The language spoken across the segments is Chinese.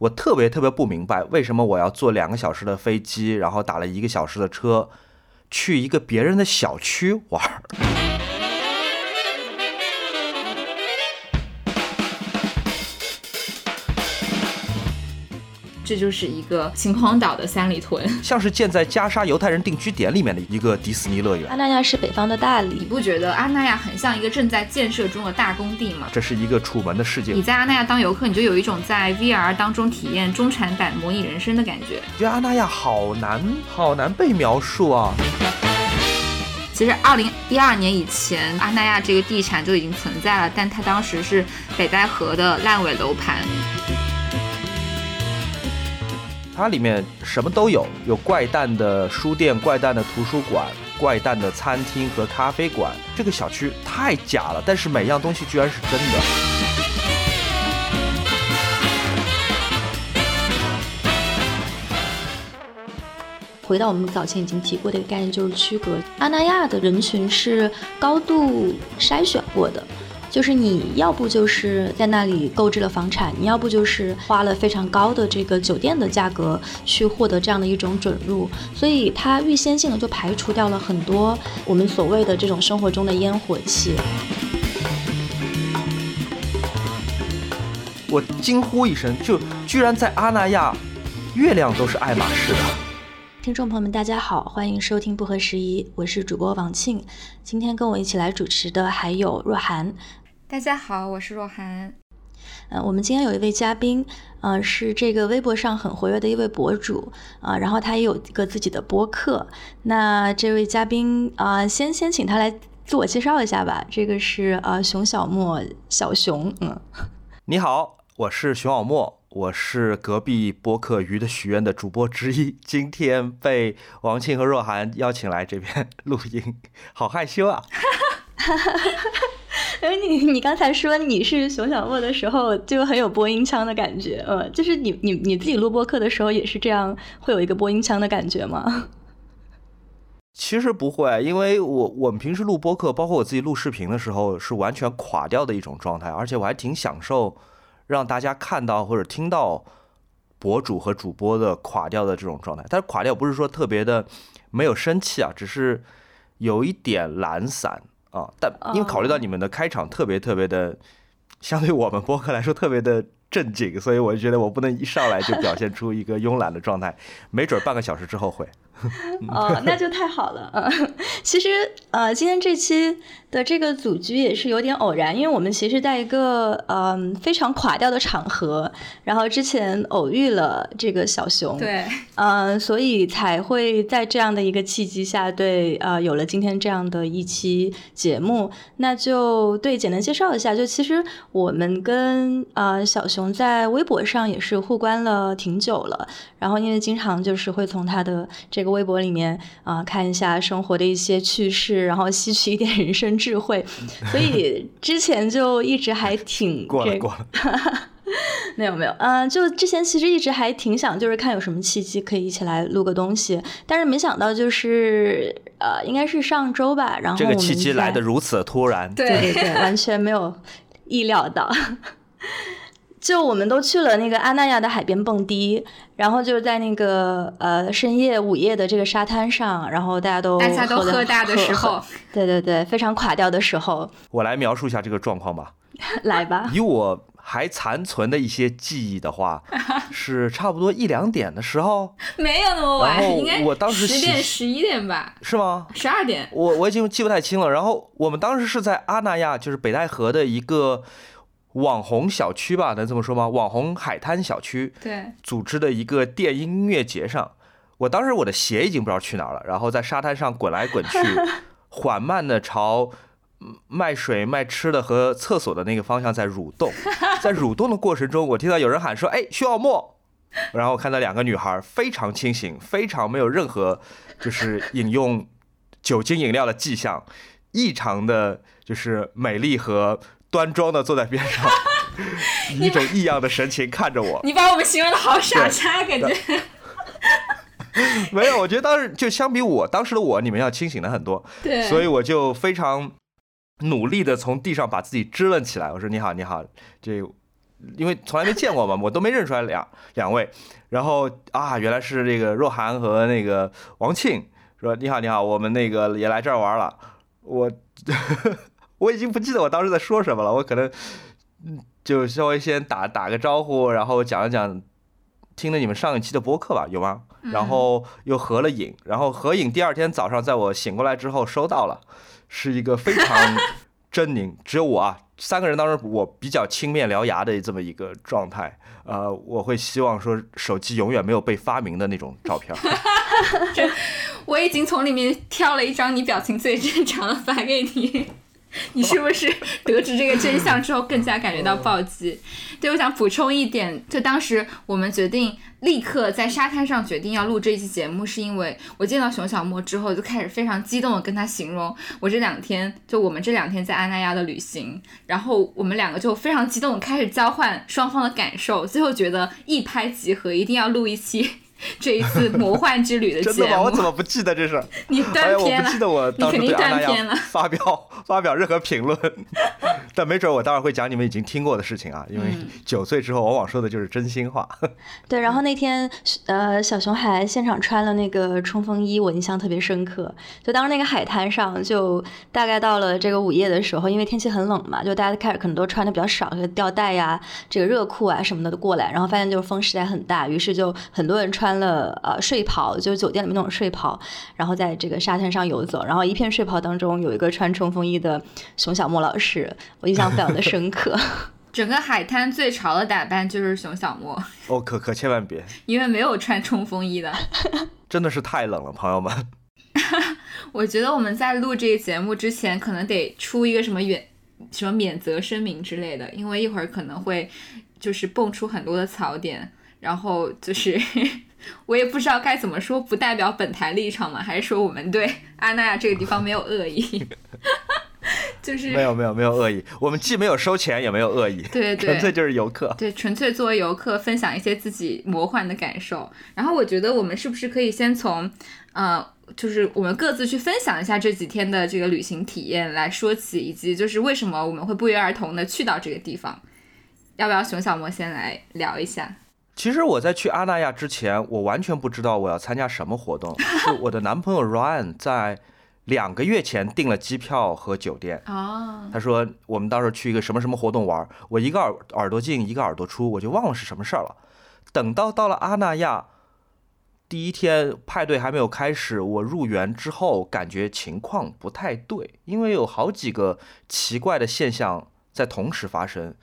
我特别特别不明白，为什么我要坐两个小时的飞机，然后打了一个小时的车，去一个别人的小区玩儿。这就是一个秦皇岛的三里屯，像是建在加沙犹太人定居点里面的一个迪士尼乐园。阿那亚是北方的大理，你不觉得阿那亚很像一个正在建设中的大工地吗？这是一个楚门的世界。你在阿那亚当游客，你就有一种在 VR 当中体验中产版模拟人生的感觉。觉得阿那亚好难，好难被描述啊。其实，二零一二年以前，阿那亚这个地产就已经存在了，但它当时是北戴河的烂尾楼盘。它里面什么都有，有怪诞的书店、怪诞的图书馆、怪诞的餐厅和咖啡馆。这个小区太假了，但是每样东西居然是真的。回到我们早前已经提过的一个概念，就是区隔阿那亚的人群是高度筛选过的。就是你要不就是在那里购置了房产，你要不就是花了非常高的这个酒店的价格去获得这样的一种准入，所以它预先性的就排除掉了很多我们所谓的这种生活中的烟火气。我惊呼一声，就居然在阿那亚，月亮都是爱马仕的。听众朋友们，大家好，欢迎收听不合时宜，我是主播王庆，今天跟我一起来主持的还有若涵。大家好，我是若涵。嗯，我们今天有一位嘉宾，呃，是这个微博上很活跃的一位博主啊，然后他也有一个自己的播客。那这位嘉宾啊，先先请他来自我介绍一下吧。这个是呃熊小莫，小熊，嗯，你好，我是熊小莫，我是隔壁播客《鱼的许愿》的主播之一，今天被王庆和若涵邀请来这边 录音，好害羞啊。哎，你你刚才说你是熊小莫的时候，就很有播音腔的感觉，嗯，就是你你你自己录播课的时候也是这样，会有一个播音腔的感觉吗？其实不会，因为我我们平时录播课，包括我自己录视频的时候，是完全垮掉的一种状态，而且我还挺享受让大家看到或者听到博主和主播的垮掉的这种状态。但是垮掉不是说特别的没有生气啊，只是有一点懒散。啊，但因为考虑到你们的开场特别特别的，相对我们播客来说特别的正经，所以我就觉得我不能一上来就表现出一个慵懒的状态，没准半个小时之后会。哦，那就太好了。嗯，其实呃，今天这期的这个组局也是有点偶然，因为我们其实在一个嗯非常垮掉的场合，然后之前偶遇了这个小熊，对，嗯，所以才会在这样的一个契机下，对，呃，有了今天这样的一期节目。那就对，简单介绍一下，就其实我们跟呃小熊在微博上也是互关了挺久了，然后因为经常就是会从他的这个。微博里面啊，看一下生活的一些趣事，然后吸取一点人生智慧，所以之前就一直还挺过 了过了，没有 没有，嗯，就之前其实一直还挺想，就是看有什么契机可以一起来录个东西，但是没想到就是呃，应该是上周吧，然后这个契机来的如此突然，对对对，完全没有意料到。就我们都去了那个阿那亚的海边蹦迪，然后就是在那个呃深夜午夜的这个沙滩上，然后大家都大家都喝大的时候，对对对，非常垮掉的时候。我来描述一下这个状况吧。来吧。以我还残存的一些记忆的话，是差不多一两点的时候。没有那么晚，应该我当时十点十一点吧？是吗？十二点。我我已经记不太清了。然后我们当时是在阿那亚，就是北戴河的一个。网红小区吧，能这么说吗？网红海滩小区，对，组织的一个电音音乐节上，我当时我的鞋已经不知道去哪儿了，然后在沙滩上滚来滚去，缓慢的朝卖水卖吃的和厕所的那个方向在蠕动，在蠕动的过程中，我听到有人喊说：“哎，徐小沫。”然后我看到两个女孩非常清醒，非常没有任何就是饮用酒精饮料的迹象，异常的就是美丽和。端庄的坐在边上，以一种异样的神情看着我。你把我们形容的好傻叉，感觉。没有，我觉得当时就相比我当时的我，你们要清醒了很多。对。所以我就非常努力的从地上把自己支棱起来。我说：“你好，你好，这因为从来没见过嘛，我都没认出来两两位。然后啊，原来是这个若涵和那个王庆，说你好你好，我们那个也来这儿玩了。我我已经不记得我当时在说什么了，我可能嗯就稍微先打打个招呼，然后讲一讲听了你们上一期的播客吧，有吗？然后又合了影，然后合影第二天早上在我醒过来之后收到了，是一个非常 狰狞，只有我啊。三个人当中，我比较青面獠牙的这么一个状态，呃，我会希望说手机永远没有被发明的那种照片。这我已经从里面挑了一张你表情最正常的发给你。你是不是得知这个真相之后更加感觉到暴击？对，我想补充一点，就当时我们决定立刻在沙滩上决定要录这一期节目，是因为我见到熊小莫之后就开始非常激动的跟他形容我这两天就我们这两天在阿那亚的旅行，然后我们两个就非常激动开始交换双方的感受，最后觉得一拍即合，一定要录一期。这一次魔幻之旅的节目，真的吗？我怎么不记得这事？你断片了。我不记得我当时对阿那亚发表 发表任何评论，但没准我待会儿会讲你们已经听过的事情啊，因为九岁之后往往说的就是真心话。对，然后那天呃，小熊还现场穿了那个冲锋衣，我印象特别深刻。就当时那个海滩上，就大概到了这个午夜的时候，因为天气很冷嘛，就大家开始可能都穿的比较少，就吊带呀、这个热裤啊什么的都过来，然后发现就是风实在很大，于是就很多人穿。穿了呃睡袍，就是酒店里面那种睡袍，然后在这个沙滩上游走，然后一片睡袍当中有一个穿冲锋衣的熊小莫老师，我印象非常的深刻。整个海滩最潮的打扮就是熊小莫，哦，可可千万别，因为没有穿冲锋衣的，真的是太冷了，朋友们。我觉得我们在录这个节目之前，可能得出一个什么免什么免责声明之类的，因为一会儿可能会就是蹦出很多的槽点，然后就是。我也不知道该怎么说，不代表本台立场嘛？还是说我们对阿那亚这个地方没有恶意？就是没有没有没有恶意，我们既没有收钱，也没有恶意，对对，纯粹就是游客，对，纯粹作为游客分享一些自己魔幻的感受。然后我觉得我们是不是可以先从，呃，就是我们各自去分享一下这几天的这个旅行体验来说起，以及就是为什么我们会不约而同的去到这个地方？要不要熊小魔先来聊一下？其实我在去阿那亚之前，我完全不知道我要参加什么活动。是我的男朋友 Ryan 在两个月前订了机票和酒店。哦。他说我们到时候去一个什么什么活动玩，我一个耳耳朵进一个耳朵出，我就忘了是什么事儿了。等到到了阿那亚第一天派对还没有开始，我入园之后感觉情况不太对，因为有好几个奇怪的现象在同时发生。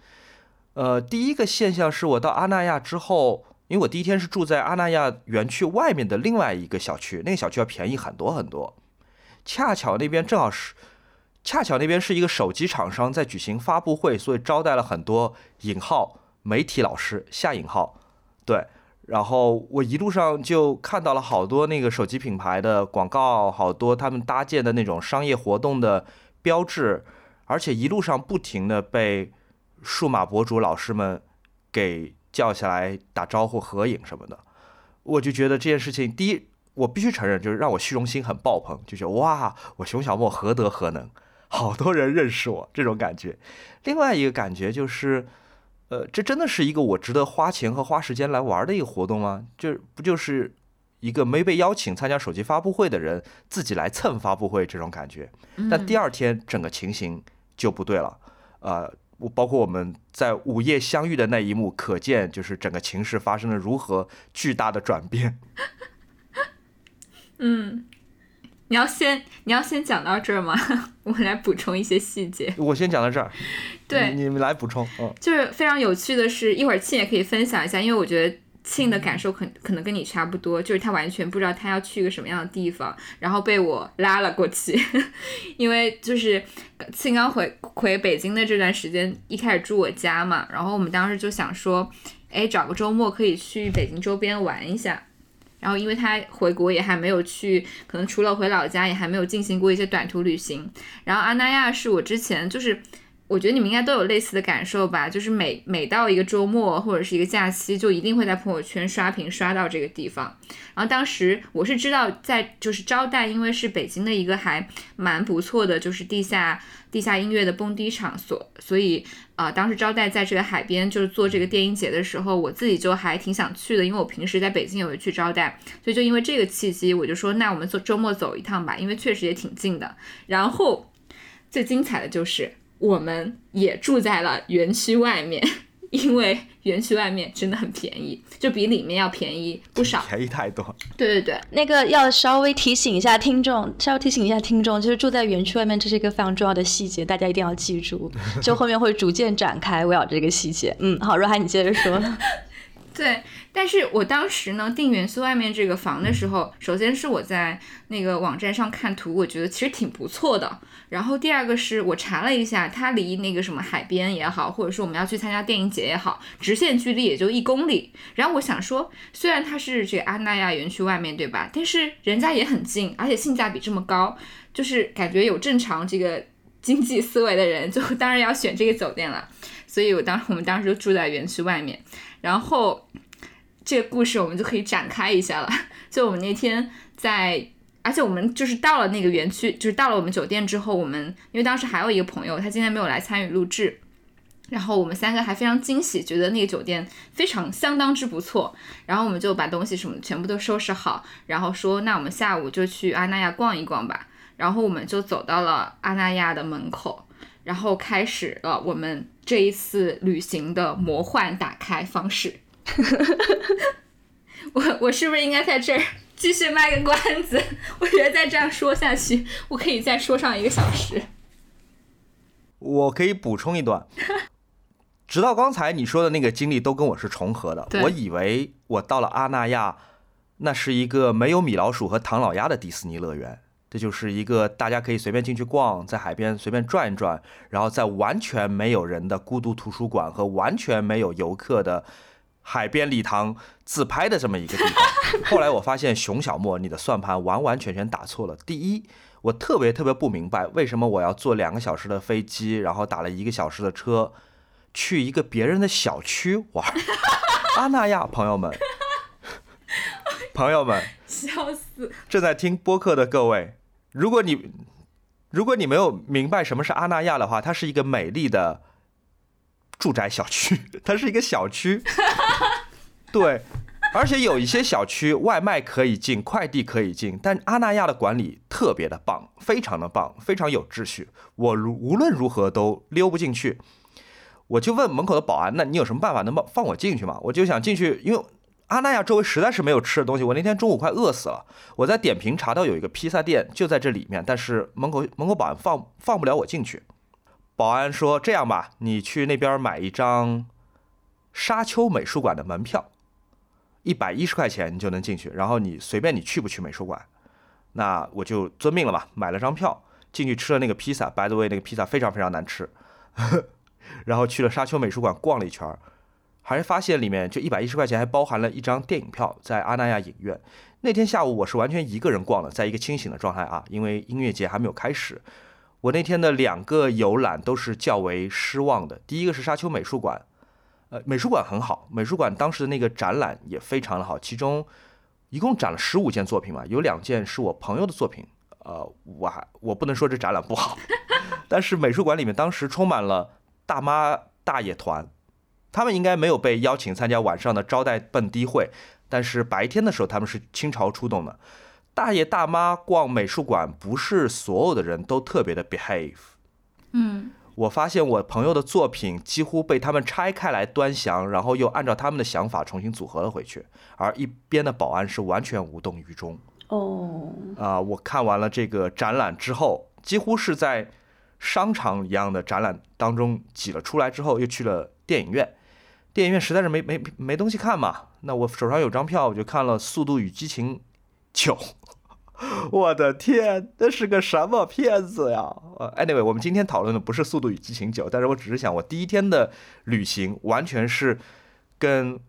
呃，第一个现象是我到阿那亚之后，因为我第一天是住在阿那亚园区外面的另外一个小区，那个小区要便宜很多很多。恰巧那边正好是，恰巧那边是一个手机厂商在举行发布会，所以招待了很多引号媒体老师下引号，对。然后我一路上就看到了好多那个手机品牌的广告，好多他们搭建的那种商业活动的标志，而且一路上不停的被。数码博主老师们给叫下来打招呼、合影什么的，我就觉得这件事情，第一，我必须承认，就是让我虚荣心很爆棚，就觉得哇，我熊小莫何德何能，好多人认识我这种感觉。另外一个感觉就是，呃，这真的是一个我值得花钱和花时间来玩的一个活动吗？就不就是一个没被邀请参加手机发布会的人自己来蹭发布会这种感觉？但第二天整个情形就不对了，呃。我包括我们在午夜相遇的那一幕，可见就是整个情势发生了如何巨大的转变。嗯，你要先你要先讲到这儿吗？我来补充一些细节。我先讲到这儿。对，你们来补充。嗯，就是非常有趣的是，一会儿庆也可以分享一下，因为我觉得。庆的感受可可能跟你差不多，就是他完全不知道他要去一个什么样的地方，然后被我拉了过去，因为就是庆刚回回北京的这段时间，一开始住我家嘛，然后我们当时就想说，哎，找个周末可以去北京周边玩一下，然后因为他回国也还没有去，可能除了回老家，也还没有进行过一些短途旅行，然后阿那亚是我之前就是。我觉得你们应该都有类似的感受吧，就是每每到一个周末或者是一个假期，就一定会在朋友圈刷屏刷到这个地方。然后当时我是知道，在就是招待，因为是北京的一个还蛮不错的，就是地下地下音乐的蹦迪场所，所以啊，当时招待在这个海边就是做这个电音节的时候，我自己就还挺想去的，因为我平时在北京也会去招待，所以就因为这个契机，我就说那我们做周末走一趟吧，因为确实也挺近的。然后最精彩的就是。我们也住在了园区外面，因为园区外面真的很便宜，就比里面要便宜不少，便宜太多。对对对，那个要稍微提醒一下听众，稍微提醒一下听众，就是住在园区外面，这是一个非常重要的细节，大家一定要记住。就后面会逐渐展开围绕这个细节。嗯，好，若涵你接着说。对，但是我当时呢订元素外面这个房的时候，首先是我在那个网站上看图，我觉得其实挺不错的。然后第二个是我查了一下，它离那个什么海边也好，或者说我们要去参加电影节也好，直线距离也就一公里。然后我想说，虽然它是这个阿那亚园区外面对吧，但是人家也很近，而且性价比这么高，就是感觉有正常这个经济思维的人，就 当然要选这个酒店了。所以我当我们当时就住在园区外面。然后这个故事我们就可以展开一下了。就我们那天在，而且我们就是到了那个园区，就是到了我们酒店之后，我们因为当时还有一个朋友，他今天没有来参与录制，然后我们三个还非常惊喜，觉得那个酒店非常相当之不错。然后我们就把东西什么全部都收拾好，然后说那我们下午就去阿那亚逛一逛吧。然后我们就走到了阿那亚的门口，然后开始了我们。这一次旅行的魔幻打开方式，我我是不是应该在这儿继续卖个关子？我觉得再这样说下去，我可以再说上一个小时。我可以补充一段，直到刚才你说的那个经历都跟我是重合的。我以为我到了阿那亚，那是一个没有米老鼠和唐老鸭的迪士尼乐园。这就是一个大家可以随便进去逛，在海边随便转一转，然后在完全没有人的孤独图书馆和完全没有游客的海边礼堂自拍的这么一个地方。后来我发现熊小莫，你的算盘完完全全打错了。第一，我特别特别不明白为什么我要坐两个小时的飞机，然后打了一个小时的车，去一个别人的小区玩。阿那亚朋友们。朋友们，笑死！正在听播客的各位，如果你如果你没有明白什么是阿那亚的话，它是一个美丽的住宅小区，它是一个小区。对，而且有一些小区外卖可以进，快递可以进，但阿那亚的管理特别的棒，非常的棒，非常有秩序。我如无论如何都溜不进去，我就问门口的保安：“那你有什么办法能放放我进去吗？”我就想进去，因为。阿那亚周围实在是没有吃的东西，我那天中午快饿死了。我在点评查到有一个披萨店就在这里面，但是门口门口保安放放不了我进去。保安说：“这样吧，你去那边买一张沙丘美术馆的门票，一百一十块钱你就能进去。然后你随便你去不去美术馆。”那我就遵命了嘛，买了张票进去吃了那个披萨。By the way，那个披萨非常非常难吃。然后去了沙丘美术馆逛了一圈。还是发现里面就一百一十块钱，还包含了一张电影票，在阿那亚影院。那天下午我是完全一个人逛的，在一个清醒的状态啊，因为音乐节还没有开始。我那天的两个游览都是较为失望的。第一个是沙丘美术馆，呃，美术馆很好，美术馆当时的那个展览也非常的好，其中一共展了十五件作品嘛，有两件是我朋友的作品。呃，我还我不能说这展览不好，但是美术馆里面当时充满了大妈大爷团。他们应该没有被邀请参加晚上的招待蹦迪会，但是白天的时候他们是倾巢出动的。大爷大妈逛美术馆，不是所有的人都特别的 behave。嗯，我发现我朋友的作品几乎被他们拆开来端详，然后又按照他们的想法重新组合了回去，而一边的保安是完全无动于衷。哦，啊，我看完了这个展览之后，几乎是在商场一样的展览当中挤了出来之后，又去了电影院。电影院实在是没没没东西看嘛，那我手上有张票，我就看了《速度与激情九》。我的天，那是个什么片子呀？呃，anyway，我们今天讨论的不是《速度与激情九》，但是我只是想，我第一天的旅行完全是跟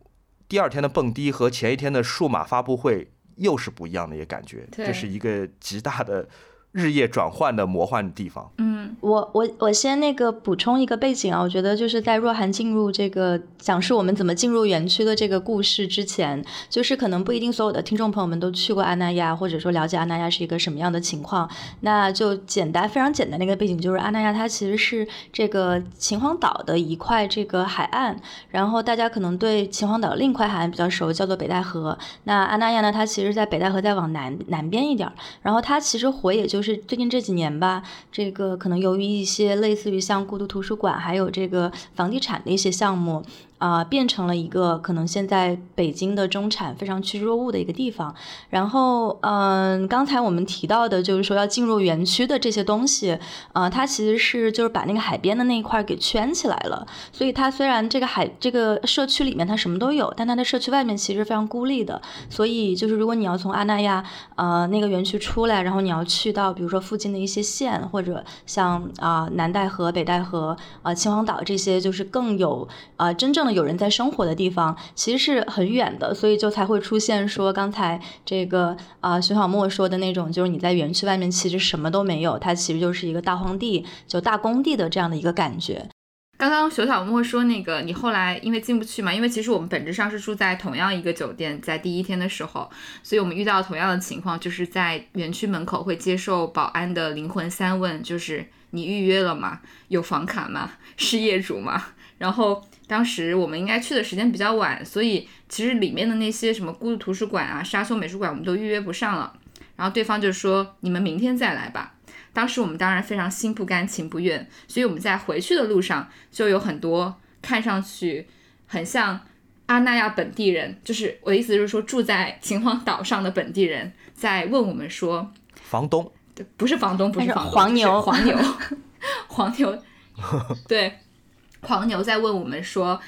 第二天的蹦迪和前一天的数码发布会又是不一样的一个感觉，这是一个极大的日夜转换的魔幻地方。嗯，我我我先那个补充一个背景啊，我觉得就是在若涵进入这个讲述我们怎么进入园区的这个故事之前，就是可能不一定所有的听众朋友们都去过阿那亚，或者说了解阿那亚是一个什么样的情况。那就简单非常简单的一个背景，就是阿那亚它其实是这个秦皇岛的一块这个海岸，然后大家可能对秦皇岛另一块海岸比较熟，叫做北戴河。那阿那亚呢，它其实在北戴河再往南南边一点儿，然后它其实火也就就是最近这几年吧，这个可能由于一些类似于像孤独图书馆，还有这个房地产的一些项目。啊、变成了一个可能现在北京的中产非常趋之若鹜的一个地方。然后，嗯、刚才我们提到的，就是说要进入园区的这些东西，呃，它其实是就是把那个海边的那一块给圈起来了。所以它虽然这个海这个社区里面它什么都有，但它的社区外面其实非常孤立的。所以就是如果你要从阿那亚呃那个园区出来，然后你要去到比如说附近的一些县，或者像啊、南戴河、北戴河、呃秦皇岛这些，就是更有呃真正有人在生活的地方，其实是很远的，所以就才会出现说刚才这个啊、熊小莫说的那种，就是你在园区外面其实什么都没有，它其实就是一个大荒地，就大工地的这样的一个感觉。刚刚熊小莫说那个，你后来因为进不去嘛，因为其实我们本质上是住在同样一个酒店，在第一天的时候，所以我们遇到同样的情况，就是在园区门口会接受保安的灵魂三问，就是你预约了吗？有房卡吗？是业主吗？然后当时我们应该去的时间比较晚，所以其实里面的那些什么孤独图书馆啊、沙丘美术馆，我们都预约不上了。然后对方就说你们明天再来吧。当时我们当然非常心不甘情不愿，所以我们在回去的路上就有很多看上去很像阿那亚本地人，就是我的意思就是说住在秦皇岛上的本地人在问我们说，房东，不是房东，不是是房东，黄牛黄牛，黄牛，对，黄牛在问我们说，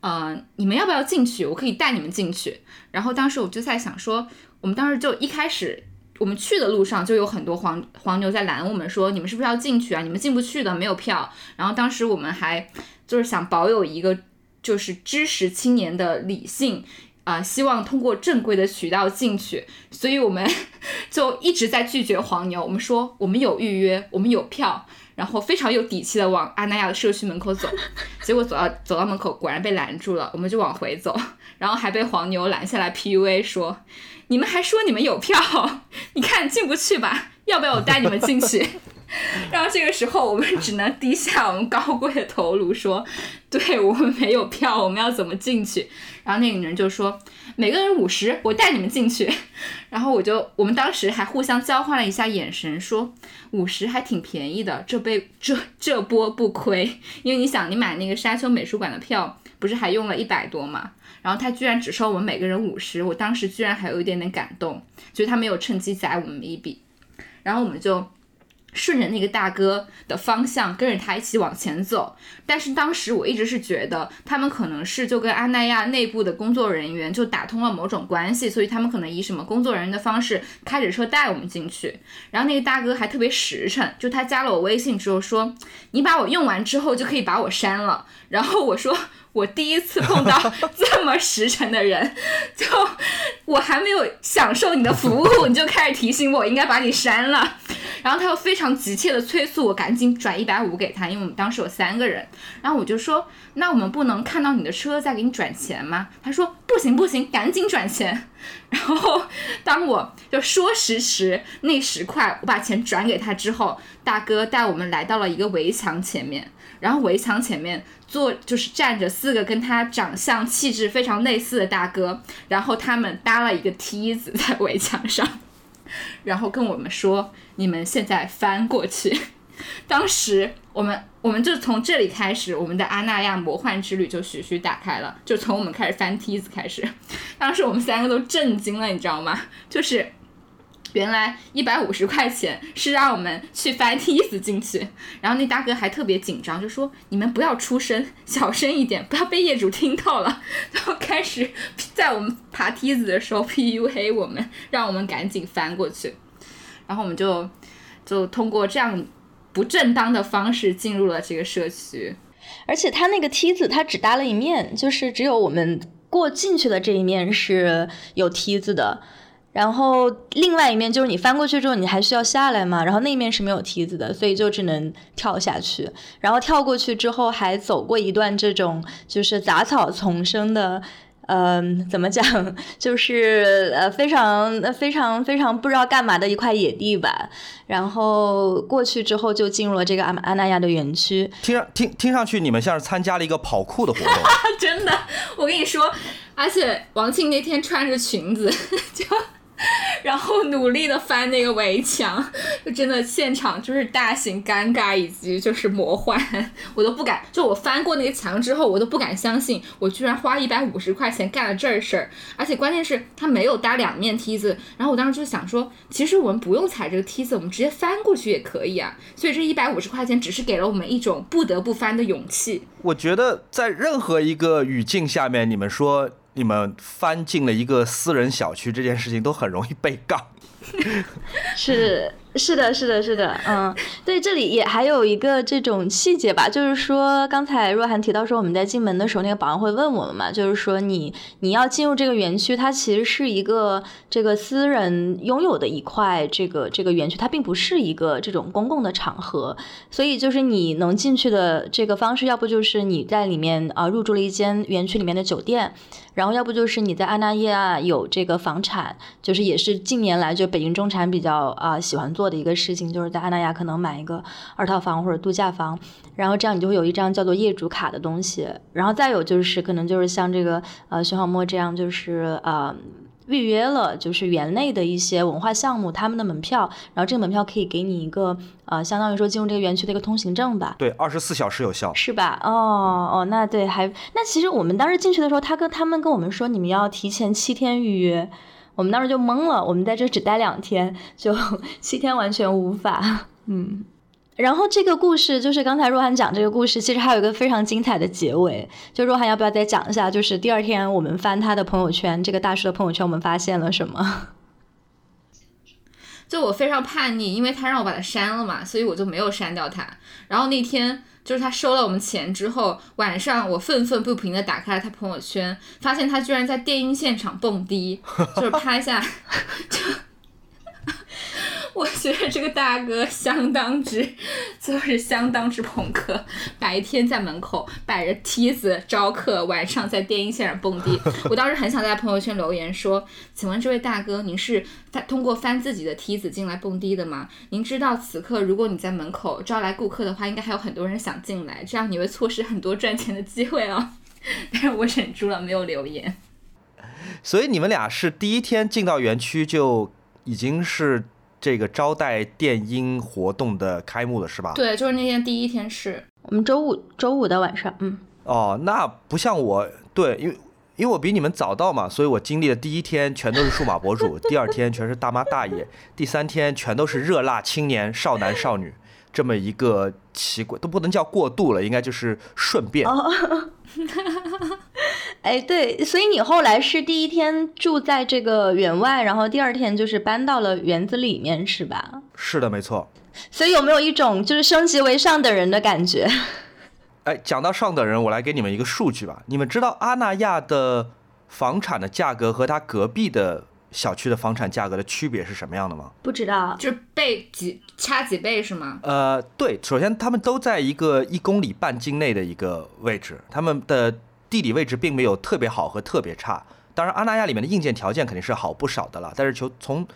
呃，你们要不要进去？我可以带你们进去。然后当时我就在想说，我们当时就一开始我们去的路上就有很多黄黄牛在拦我们说，你们是不是要进去啊？你们进不去的，没有票。然后当时我们还就是想保有一个就是知识青年的理性。啊、希望通过正规的渠道进去，所以我们 就一直在拒绝黄牛。我们说我们有预约，我们有票，然后非常有底气的往阿那亚的社区门口走。结果走到走到门口，果然被拦住了，我们就往回走，然后还被黄牛拦下来 PUA 说：“你们还说你们有票，你看进不去吧？要不要我带你们进去？”然后这个时候，我们只能低下我们高贵的头颅说：“对我们没有票，我们要怎么进去？”然后那个女人就说：“每个人五十，我带你们进去。”然后我就，我们当时还互相交换了一下眼神，说五十还挺便宜的，这杯这这波不亏。因为你想，你买那个沙丘美术馆的票，不是还用了一百多嘛？然后他居然只收我们每个人五十，我当时居然还有一点点感动，觉得他没有趁机宰我们一笔。然后我们就顺着那个大哥的方向跟着他一起往前走。但是当时我一直是觉得他们可能是就跟阿那亚内部的工作人员就打通了某种关系，所以他们可能以什么工作人员的方式开着车带我们进去。然后那个大哥还特别实诚，就他加了我微信之后说，你把我用完之后就可以把我删了。然后我说。我第一次碰到 这么实诚的人，就我还没有享受你的服务，你就开始提醒我应该把你删了。然后他又非常急切的催促我赶紧转一百五给他，因为我们当时有三个人。然后我就说，那我们不能看到你的车再给你转钱吗？他说不行不行，赶紧转钱。然后当我就说时迟那时快，我把钱转给他之后，大哥带我们来到了一个围墙前面，然后围墙前面坐就是站着四个跟他长相气质非常类似的大哥，然后他们搭了一个梯子在围墙上，然后跟我们说：“你们现在翻过去。”当时我们我们就从这里开始，我们的阿那亚魔幻之旅就徐徐打开了，就从我们开始翻梯子开始。当时我们三个都震惊了，你知道吗？就是。原来一百五十块钱是让我们去翻梯子进去，然后那大哥还特别紧张，就说你们不要出声，小声一点，不要被业主听到了。然后开始在我们爬梯子的时候 PUA 我们，让我们赶紧翻过去。然后我们就就通过这样不正当的方式进入了这个社区。而且他那个梯子他只搭了一面，就是只有我们过进去的这一面是有梯子的。然后另外一面就是你翻过去之后，你还需要下来嘛，然后那一面是没有梯子的，所以就只能跳下去。然后跳过去之后，还走过一段这种就是杂草丛生的。嗯，怎么讲？就是呃，非常非常非常不知道干嘛的一块野地吧。然后过去之后，就进入了这个阿阿那亚的园区。听上听听上去，你们像是参加了一个跑酷的活动。真的，我跟你说，而且王庆那天穿着裙子 就。然后努力的翻那个围墙，就真的现场就是大型尴尬以及就是魔幻，我都不敢。就我翻过那个墙之后，我都不敢相信，我居然花一百五十块钱干了这事儿。而且关键是它没有搭两面梯子。然后我当时就想说，其实我们不用踩这个梯子，我们直接翻过去也可以啊。所以这一百五十块钱只是给了我们一种不得不翻的勇气。我觉得在任何一个语境下面，你们说。你们翻进了一个私人小区，这件事情都很容易被杠。是。是的，是的，是的，嗯，对，这里也还有一个这种细节吧，就是说，刚才若涵提到说，我们在进门的时候，那个保安会问我们嘛，就是说，你你要进入这个园区，它其实是一个这个私人拥有的一块这个这个园区，它并不是一个这种公共的场合，所以就是你能进去的这个方式，要不就是你在里面啊入住了一间园区里面的酒店，然后要不就是你在阿那亚有这个房产，就是也是近年来就北京中产比较啊喜欢做。的一个事情就是在阿那亚可能买一个二套房或者度假房，然后这样你就会有一张叫做业主卡的东西，然后再有就是可能就是像这个呃徐小沫这样就是啊预约了就是园内的一些文化项目他们的门票，然后这个门票可以给你一个呃相当于说进入这个园区的一个通行证吧？对，二十四小时有效，是吧？哦哦，那对还那其实我们当时进去的时候，他跟他们跟我们说你们要提前七天预约。我们当时就懵了，我们在这只待两天，就 七天完全无法，嗯。然后这个故事就是刚才若涵讲这个故事，其实还有一个非常精彩的结尾。就若涵要不要再讲一下？就是第二天我们翻他的朋友圈，这个大叔的朋友圈，我们发现了什么？就我非常叛逆，因为他让我把他删了嘛，所以我就没有删掉他。然后那天。就是他收了我们钱之后，晚上我愤愤不平的打开了他朋友圈，发现他居然在电音现场蹦迪，就是拍下就。我觉得这个大哥相当之，就是相当之朋克。白天在门口摆着梯子招客，晚上在电音线上蹦迪。我当时很想在朋友圈留言说：“请问这位大哥，您是翻通过翻自己的梯子进来蹦迪的吗？您知道此刻如果你在门口招来顾客的话，应该还有很多人想进来，这样你会错失很多赚钱的机会哦。”但是我忍住了，没有留言。所以你们俩是第一天进到园区就已经是。这个招待电音活动的开幕了是吧？对，就是那天第一天是我们周五周五的晚上，嗯。哦，那不像我，对，因为因为我比你们早到嘛，所以我经历的第一天全都是数码博主，第二天全是大妈大爷，第三天全都是热辣青年少男少女，这么一个奇怪都不能叫过度了，应该就是顺便。哎，对，所以你后来是第一天住在这个园外，然后第二天就是搬到了园子里面，是吧？是的，没错。所以有没有一种就是升级为上等人的感觉？哎，讲到上等人，我来给你们一个数据吧。你们知道阿那亚的房产的价格和它隔壁的小区的房产价格的区别是什么样的吗？不知道，就是倍几差几倍是吗？呃，对，首先他们都在一个一公里半径内的一个位置，他们的。地理位置并没有特别好和特别差，当然阿那亚里面的硬件条件肯定是好不少的了。但是从从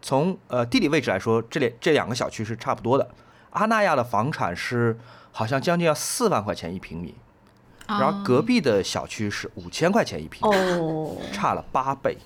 从呃地理位置来说，这里这两个小区是差不多的。阿那亚的房产是好像将近要四万块钱一平米，然后隔壁的小区是五千块钱一平米，差了八倍，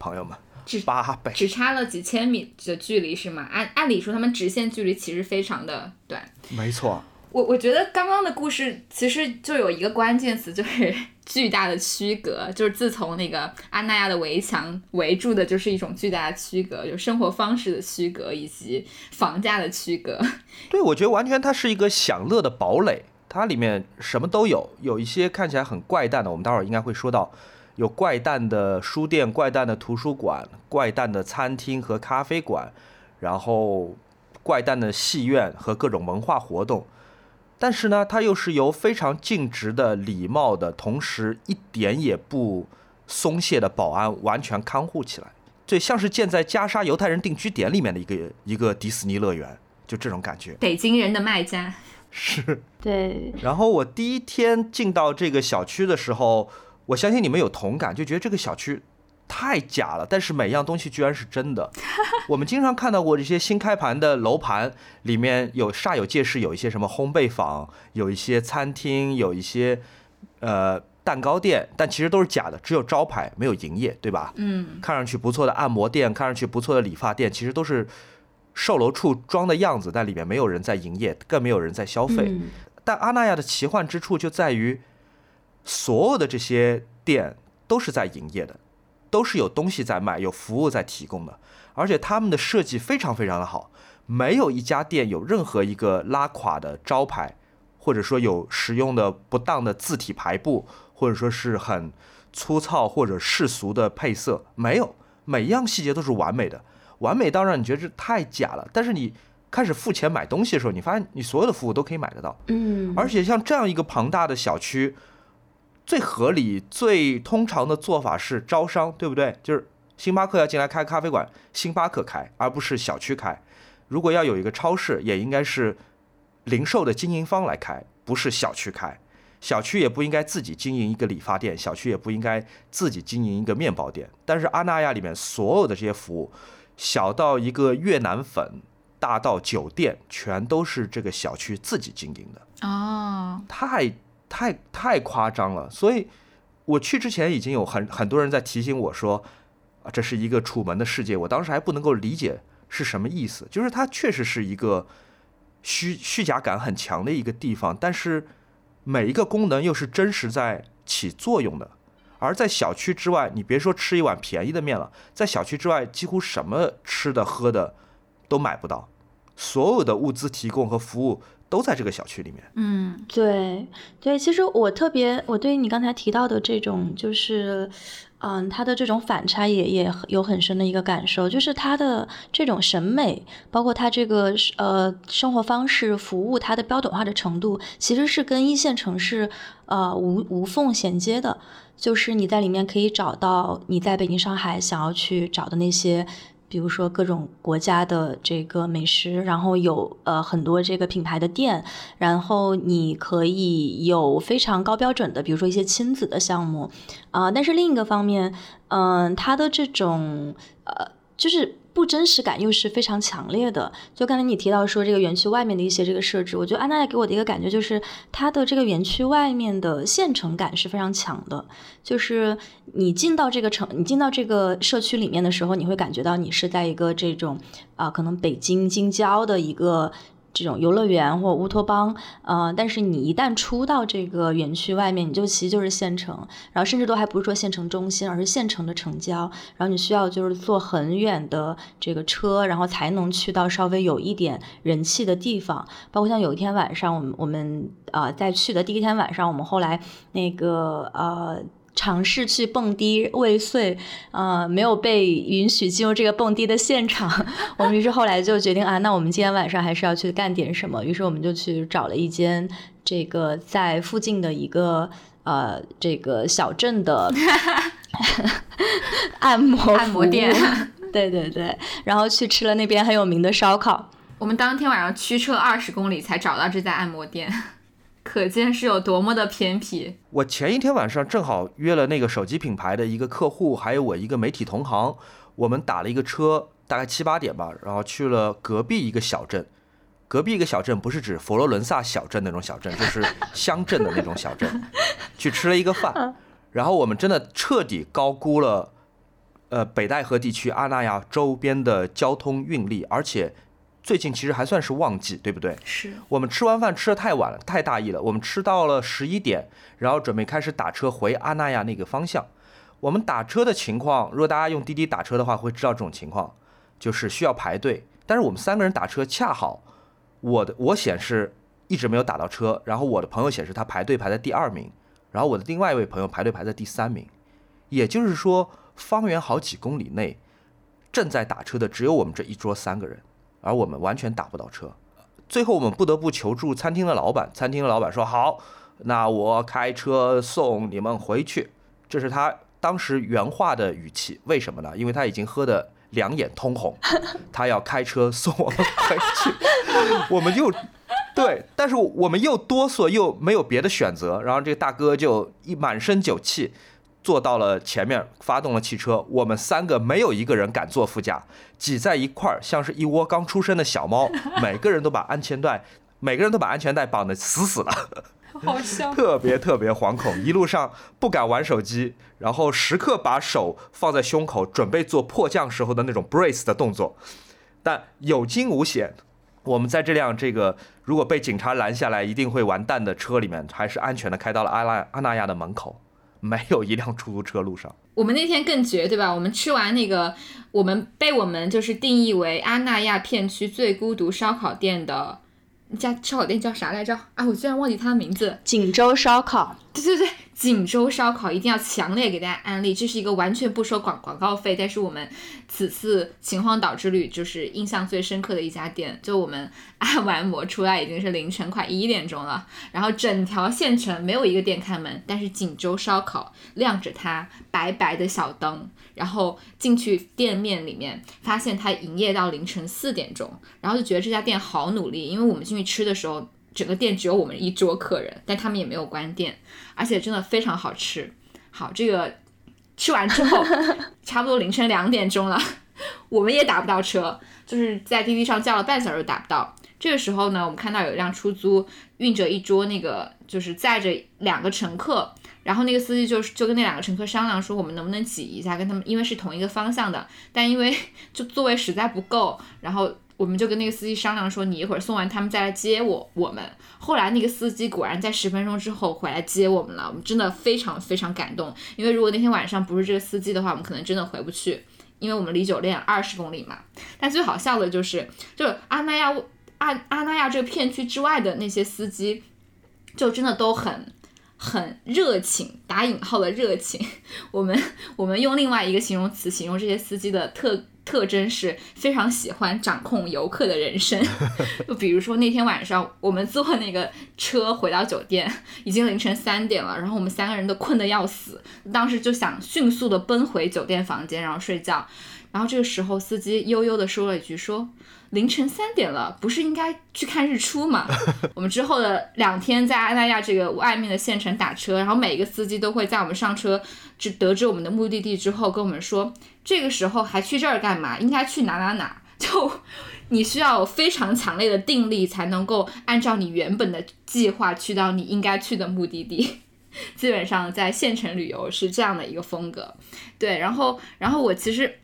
朋友们，八倍，只差了几千米的距离是吗？按按理说他们直线距离其实非常的短，没错。我我觉得刚刚的故事其实就有一个关键词，就是 巨大的区隔。就是自从那个阿那亚的围墙围住的，就是一种巨大的区隔，有生活方式的区隔以及房价的区隔。对，我觉得完全它是一个享乐的堡垒，它里面什么都有。有一些看起来很怪诞的，我们待会儿应该会说到，有怪诞的书店、怪诞的图书馆、怪诞的餐厅和咖啡馆，然后怪诞的戏院和各种文化活动。但是呢，它又是由非常尽职的、礼貌的，同时一点也不松懈的保安完全看护起来。对，像是建在加沙犹太人定居点里面的一个一个迪士尼乐园，就这种感觉。北京人的卖家是，对。然后我第一天进到这个小区的时候，我相信你们有同感，就觉得这个小区太假了，但是每样东西居然是真的。我们经常看到过这些新开盘的楼盘，里面有煞有介事，有一些什么烘焙坊，有一些餐厅，有一些呃。蛋糕店，但其实都是假的，只有招牌没有营业，对吧？嗯，看上去不错的按摩店，看上去不错的理发店，其实都是售楼处装的样子，但里面没有人在营业，更没有人在消费。但阿那亚的奇幻之处就在于，所有的这些店都是在营业的，都是有东西在卖，有服务在提供的，而且他们的设计非常非常的好，没有一家店有任何一个拉垮的招牌，或者说有使用的不当的字体排布。或者说是很粗糙或者世俗的配色，没有，每一样细节都是完美的，完美到让你觉得这太假了。但是你开始付钱买东西的时候，你发现你所有的服务都可以买得到，嗯，而且像这样一个庞大的小区，最合理、最通常的做法是招商，对不对？就是星巴克要进来开咖啡馆，星巴克开，而不是小区开。如果要有一个超市，也应该是零售的经营方来开，不是小区开。小区也不应该自己经营一个理发店，小区也不应该自己经营一个面包店。但是阿那亚里面所有的这些服务，小到一个越南粉，大到酒店，全都是这个小区自己经营的。哦，太太太夸张了。所以我去之前已经有很很多人在提醒我说，啊，这是一个楚门的世界。我当时还不能够理解是什么意思，就是它确实是一个虚虚假感很强的一个地方，但是。每一个功能又是真实在起作用的，而在小区之外，你别说吃一碗便宜的面了，在小区之外，几乎什么吃的喝的都买不到，所有的物资提供和服务都在这个小区里面。嗯，对对，其实我特别，我对于你刚才提到的这种就是。嗯，他的这种反差也也有很深的一个感受，就是他的这种审美，包括他这个呃生活方式、服务，它的标准化的程度，其实是跟一线城市呃无无缝衔接的。就是你在里面可以找到你在北京、上海想要去找的那些。比如说各种国家的这个美食，然后有呃很多这个品牌的店，然后你可以有非常高标准的，比如说一些亲子的项目，啊，但是另一个方面，嗯，它的这种呃就是。不真实感又是非常强烈的。就刚才你提到说这个园区外面的一些这个设置，我觉得安娜给我的一个感觉就是它的这个园区外面的县城感是非常强的。就是你进到这个城，你进到这个社区里面的时候，你会感觉到你是在一个这种啊，可能北京京郊的一个。这种游乐园或乌托邦，呃，但是你一旦出到这个园区外面，你就其实就是县城，然后甚至都还不是说县城中心，而是县城的城郊，然后你需要就是坐很远的这个车，然后才能去到稍微有一点人气的地方。包括像有一天晚上，我们我们呃在去的第一天晚上，我们后来那个呃。尝试去蹦迪未遂，呃，没有被允许进入这个蹦迪的现场。我们于是后来就决定啊，那我们今天晚上还是要去干点什么。于是我们就去找了一间这个在附近的一个呃这个小镇的 按摩按摩店。对对对，然后去吃了那边很有名的烧烤。我们当天晚上驱车二十公里才找到这家按摩店。可见是有多么的偏僻。我前一天晚上正好约了那个手机品牌的一个客户，还有我一个媒体同行，我们打了一个车，大概七八点吧，然后去了隔壁一个小镇。隔壁一个小镇不是指佛罗伦萨小镇那种小镇，就是乡镇的那种小镇。去吃了一个饭，然后我们真的彻底高估了，呃，北戴河地区阿那亚周边的交通运力，而且。最近其实还算是旺季，对不对？是我们吃完饭吃的太晚了，太大意了。我们吃到了十一点，然后准备开始打车回阿那亚那个方向。我们打车的情况，如果大家用滴滴打车的话，会知道这种情况，就是需要排队。但是我们三个人打车，恰好我的我显示一直没有打到车，然后我的朋友显示他排队排在第二名，然后我的另外一位朋友排队排在第三名。也就是说，方圆好几公里内正在打车的只有我们这一桌三个人。而我们完全打不到车，最后我们不得不求助餐厅的老板。餐厅的老板说：“好，那我开车送你们回去。”这是他当时原话的语气，为什么呢？因为他已经喝的两眼通红，他要开车送我们回去，我们又对，但是我们又哆嗦，又没有别的选择，然后这个大哥就一满身酒气。坐到了前面，发动了汽车。我们三个没有一个人敢坐副驾，挤在一块儿，像是一窝刚出生的小猫。每个人都把安全带，每个人都把安全带绑得死死的，好香，特别特别惶恐。一路上不敢玩手机，然后时刻把手放在胸口，准备做迫降时候的那种 brace 的动作。但有惊无险，我们在这辆这个如果被警察拦下来一定会完蛋的车里面，还是安全的开到了阿拉阿那亚的门口。没有一辆出租车路上。我们那天更绝，对吧？我们吃完那个，我们被我们就是定义为阿那亚片区最孤独烧烤店的家烧烤店叫啥来着？啊，我居然忘记它的名字。锦州烧烤。对对对。锦州烧烤一定要强烈给大家安利，这是一个完全不收广广告费，但是我们此次秦皇岛之旅就是印象最深刻的一家店。就我们按完摩出来已经是凌晨快一点钟了，然后整条县城没有一个店开门，但是锦州烧烤亮着它白白的小灯，然后进去店面里面发现它营业到凌晨四点钟，然后就觉得这家店好努力，因为我们进去吃的时候。整个店只有我们一桌客人，但他们也没有关店，而且真的非常好吃。好，这个吃完之后，差不多凌晨两点钟了，我们也打不到车，就是在滴滴上叫了半小时打不到。这个时候呢，我们看到有一辆出租运着一桌那个，就是载着两个乘客，然后那个司机就是就跟那两个乘客商量说，我们能不能挤一下，跟他们，因为是同一个方向的，但因为 就座位实在不够，然后。我们就跟那个司机商量说，你一会儿送完他们再来接我。我们后来那个司机果然在十分钟之后回来接我们了，我们真的非常非常感动。因为如果那天晚上不是这个司机的话，我们可能真的回不去，因为我们离酒店二十公里嘛。但最好笑的就是，就阿那亚阿阿那亚这个片区之外的那些司机，就真的都很很热情，打引号的热情。我们我们用另外一个形容词形容这些司机的特。特征是非常喜欢掌控游客的人生，就 比如说那天晚上我们坐那个车回到酒店，已经凌晨三点了，然后我们三个人都困得要死，当时就想迅速的奔回酒店房间，然后睡觉。然后这个时候司机悠悠的说了一句说。凌晨三点了，不是应该去看日出吗？我们之后的两天在阿那亚这个外面的县城打车，然后每一个司机都会在我们上车，只得知我们的目的地之后跟我们说，这个时候还去这儿干嘛？应该去哪哪哪？就你需要非常强烈的定力，才能够按照你原本的计划去到你应该去的目的地。基本上在县城旅游是这样的一个风格。对，然后，然后我其实。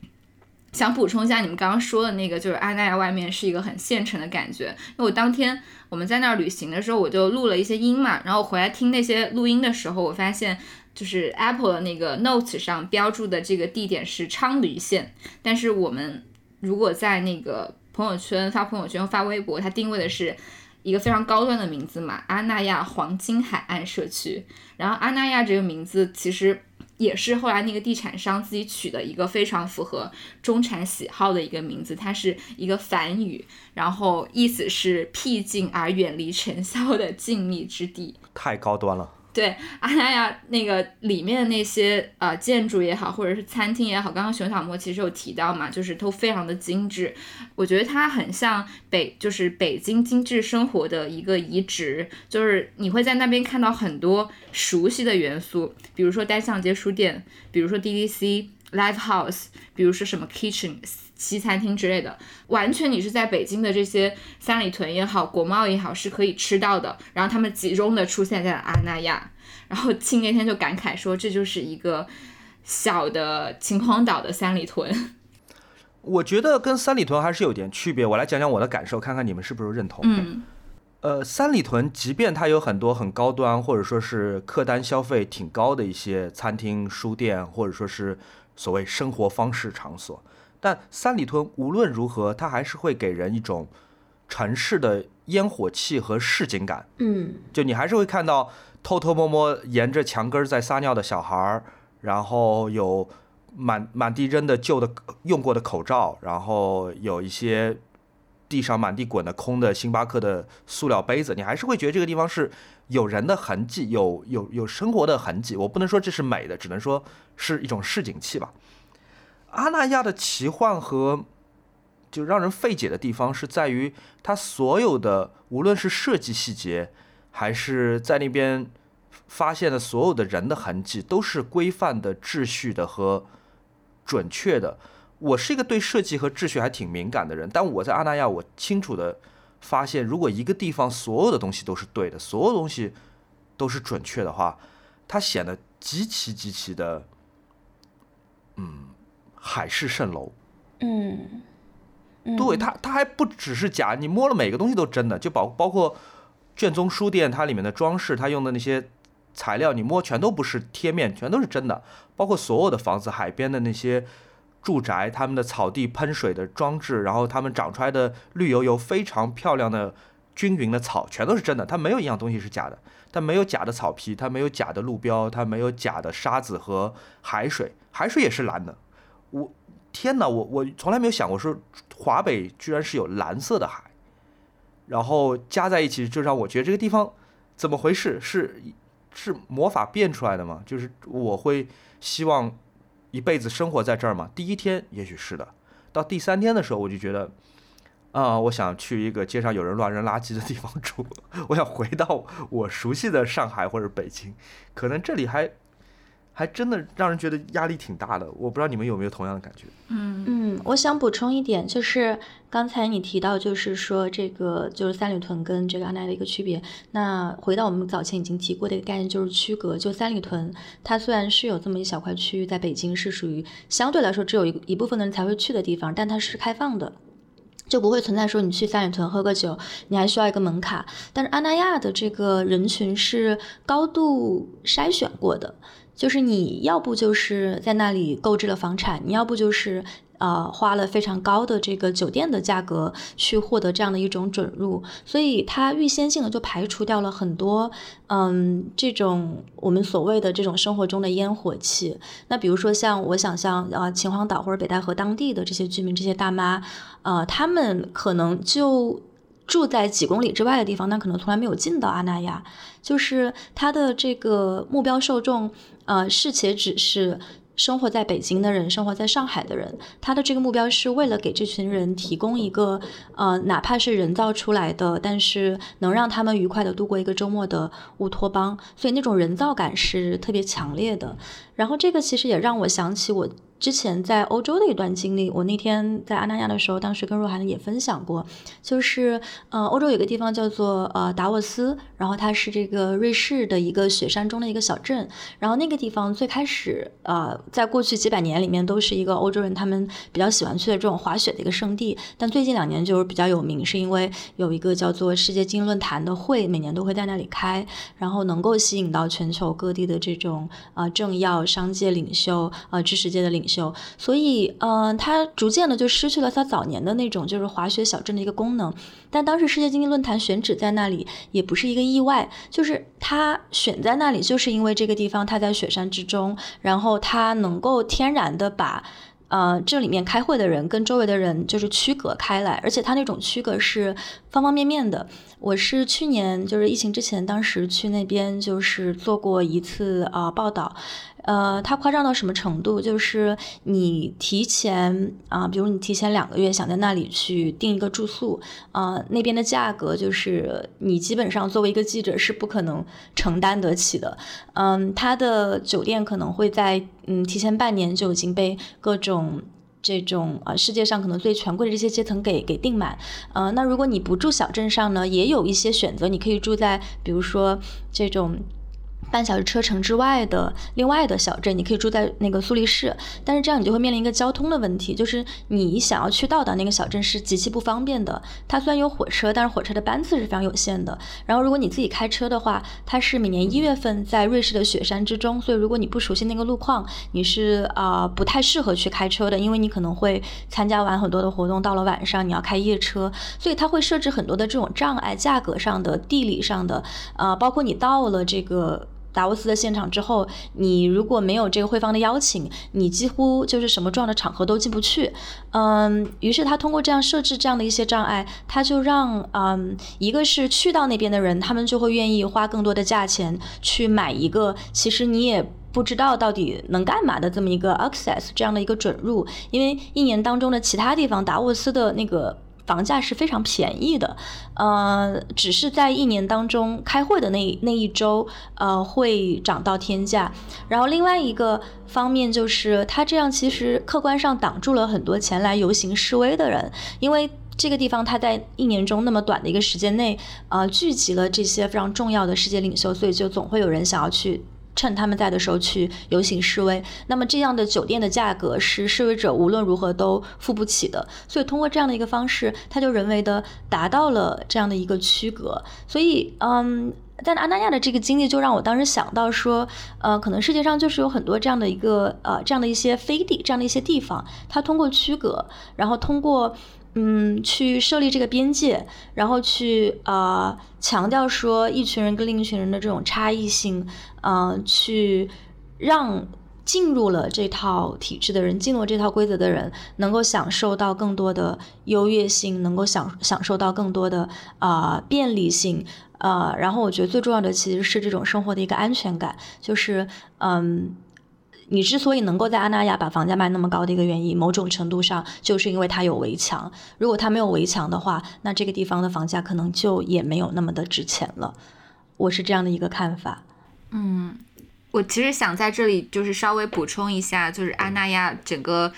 想补充一下，你们刚刚说的那个，就是阿那亚外面是一个很县城的感觉。因为我当天我们在那儿旅行的时候，我就录了一些音嘛，然后回来听那些录音的时候，我发现就是 Apple 的那个 Notes 上标注的这个地点是昌黎县，但是我们如果在那个朋友圈发朋友圈发微博，它定位的是一个非常高端的名字嘛，阿那亚黄金海岸社区。然后阿那亚这个名字其实。也是后来那个地产商自己取的一个非常符合中产喜好的一个名字，它是一个梵语，然后意思是僻静而远离尘嚣的静谧之地，太高端了。对阿那亚那个里面的那些呃建筑也好，或者是餐厅也好，刚刚熊小莫其实有提到嘛，就是都非常的精致。我觉得它很像北，就是北京精致生活的一个移植，就是你会在那边看到很多熟悉的元素，比如说单向街书店，比如说 DDC Live House，比如说什么 Kitchen。西餐厅之类的，完全你是在北京的这些三里屯也好，国贸也好，是可以吃到的。然后他们集中的出现在了阿那亚，然后庆那天就感慨说，这就是一个小的秦皇岛的三里屯。我觉得跟三里屯还是有点区别。我来讲讲我的感受，看看你们是不是认同。嗯，呃，三里屯即便它有很多很高端，或者说是客单消费挺高的一些餐厅、书店，或者说是所谓生活方式场所。但三里屯无论如何，它还是会给人一种城市的烟火气和市井感。嗯，就你还是会看到偷偷摸摸沿着墙根在撒尿的小孩儿，然后有满满地扔的旧的用过的口罩，然后有一些地上满地滚的空的星巴克的塑料杯子，你还是会觉得这个地方是有人的痕迹，有有有生活的痕迹。我不能说这是美的，只能说是一种市井气吧。阿那亚的奇幻和就让人费解的地方是在于，它所有的无论是设计细节，还是在那边发现的所有的人的痕迹，都是规范的、秩序的和准确的。我是一个对设计和秩序还挺敏感的人，但我在阿那亚，我清楚的发现，如果一个地方所有的东西都是对的，所有东西都是准确的话，它显得极其极其的，嗯，海市蜃楼。嗯，对，它它还不只是假，你摸了每个东西都真的，就包包括卷宗书店它里面的装饰，它用的那些材料，你摸全都不是贴面，全都是真的，包括所有的房子，海边的那些。住宅，他们的草地喷水的装置，然后他们长出来的绿油油、非常漂亮的均匀的草，全都是真的。它没有一样东西是假的，它没有假的草皮，它没有假的路标，它没有假的沙子和海水，海水也是蓝的。我天哪，我我从来没有想过说华北居然是有蓝色的海，然后加在一起就让我觉得这个地方怎么回事？是是魔法变出来的吗？就是我会希望。一辈子生活在这儿吗？第一天也许是的，到第三天的时候，我就觉得，啊，我想去一个街上有人乱扔垃圾的地方住，我想回到我熟悉的上海或者北京，可能这里还。还真的让人觉得压力挺大的，我不知道你们有没有同样的感觉。嗯嗯，我想补充一点，就是刚才你提到，就是说这个就是三里屯跟这个阿那亚的一个区别。那回到我们早前已经提过的一个概念，就是区隔。就三里屯，它虽然是有这么一小块区域，在北京是属于相对来说只有一一部分的人才会去的地方，但它是开放的，就不会存在说你去三里屯喝个酒，你还需要一个门卡。但是阿那亚的这个人群是高度筛选过的。就是你要不就是在那里购置了房产，你要不就是呃花了非常高的这个酒店的价格去获得这样的一种准入，所以它预先性的就排除掉了很多嗯这种我们所谓的这种生活中的烟火气。那比如说像我想象啊秦皇岛或者北戴河当地的这些居民这些大妈，呃他们可能就。住在几公里之外的地方，那可能从来没有进到阿那亚，就是他的这个目标受众，呃，是且只是生活在北京的人，生活在上海的人，他的这个目标是为了给这群人提供一个，呃，哪怕是人造出来的，但是能让他们愉快的度过一个周末的乌托邦，所以那种人造感是特别强烈的。然后这个其实也让我想起我。之前在欧洲的一段经历，我那天在阿那亚的时候，当时跟若涵也分享过，就是呃，欧洲有个地方叫做呃达沃斯，然后它是这个瑞士的一个雪山中的一个小镇，然后那个地方最开始呃，在过去几百年里面都是一个欧洲人他们比较喜欢去的这种滑雪的一个圣地，但最近两年就是比较有名，是因为有一个叫做世界经济论坛的会，每年都会在那里开，然后能够吸引到全球各地的这种呃政要、商界领袖、呃知识界的领袖。所以，嗯，它逐渐的就失去了它早年的那种就是滑雪小镇的一个功能。但当时世界经济论坛选址在那里也不是一个意外，就是它选在那里，就是因为这个地方它在雪山之中，然后它能够天然的把。呃，这里面开会的人跟周围的人就是区隔开来，而且它那种区隔是方方面面的。我是去年就是疫情之前，当时去那边就是做过一次啊报道。呃，它夸张到什么程度？就是你提前啊，比如你提前两个月想在那里去订一个住宿，啊，那边的价格就是你基本上作为一个记者是不可能承担得起的。嗯，它的酒店可能会在嗯提前半年就已经被各种这种呃世界上可能最权贵的这些阶层给给订满。呃，那如果你不住小镇上呢，也有一些选择，你可以住在比如说这种。半小时车程之外的另外的小镇，你可以住在那个苏黎世，但是这样你就会面临一个交通的问题，就是你想要去到达那个小镇是极其不方便的。它虽然有火车，但是火车的班次是非常有限的。然后如果你自己开车的话，它是每年一月份在瑞士的雪山之中，所以如果你不熟悉那个路况，你是啊不太适合去开车的，因为你可能会参加完很多的活动，到了晚上你要开夜车，所以它会设置很多的这种障碍，价格上的、地理上的，呃，包括你到了这个。达沃斯的现场之后，你如果没有这个会方的邀请，你几乎就是什么重要的场合都进不去。嗯，于是他通过这样设置这样的一些障碍，他就让嗯，一个是去到那边的人，他们就会愿意花更多的价钱去买一个，其实你也不知道到底能干嘛的这么一个 access 这样的一个准入，因为一年当中的其他地方，达沃斯的那个。房价是非常便宜的，呃，只是在一年当中开会的那那一周，呃，会涨到天价。然后另外一个方面就是，它这样其实客观上挡住了很多前来游行示威的人，因为这个地方它在一年中那么短的一个时间内，呃，聚集了这些非常重要的世界领袖，所以就总会有人想要去。趁他们在的时候去游行示威，那么这样的酒店的价格是示威者无论如何都付不起的，所以通过这样的一个方式，他就人为的达到了这样的一个区隔。所以，嗯，在阿那亚的这个经历就让我当时想到说，呃，可能世界上就是有很多这样的一个呃这样的一些飞地，这样的一些地方，它通过区隔，然后通过。嗯，去设立这个边界，然后去啊强调说一群人跟另一群人的这种差异性，嗯，去让进入了这套体制的人，进入这套规则的人，能够享受到更多的优越性，能够享享受到更多的啊便利性，呃，然后我觉得最重要的其实是这种生活的一个安全感，就是嗯。你之所以能够在阿那亚把房价卖那么高的一个原因，某种程度上就是因为它有围墙。如果它没有围墙的话，那这个地方的房价可能就也没有那么的值钱了。我是这样的一个看法。嗯，我其实想在这里就是稍微补充一下，就是阿那亚整个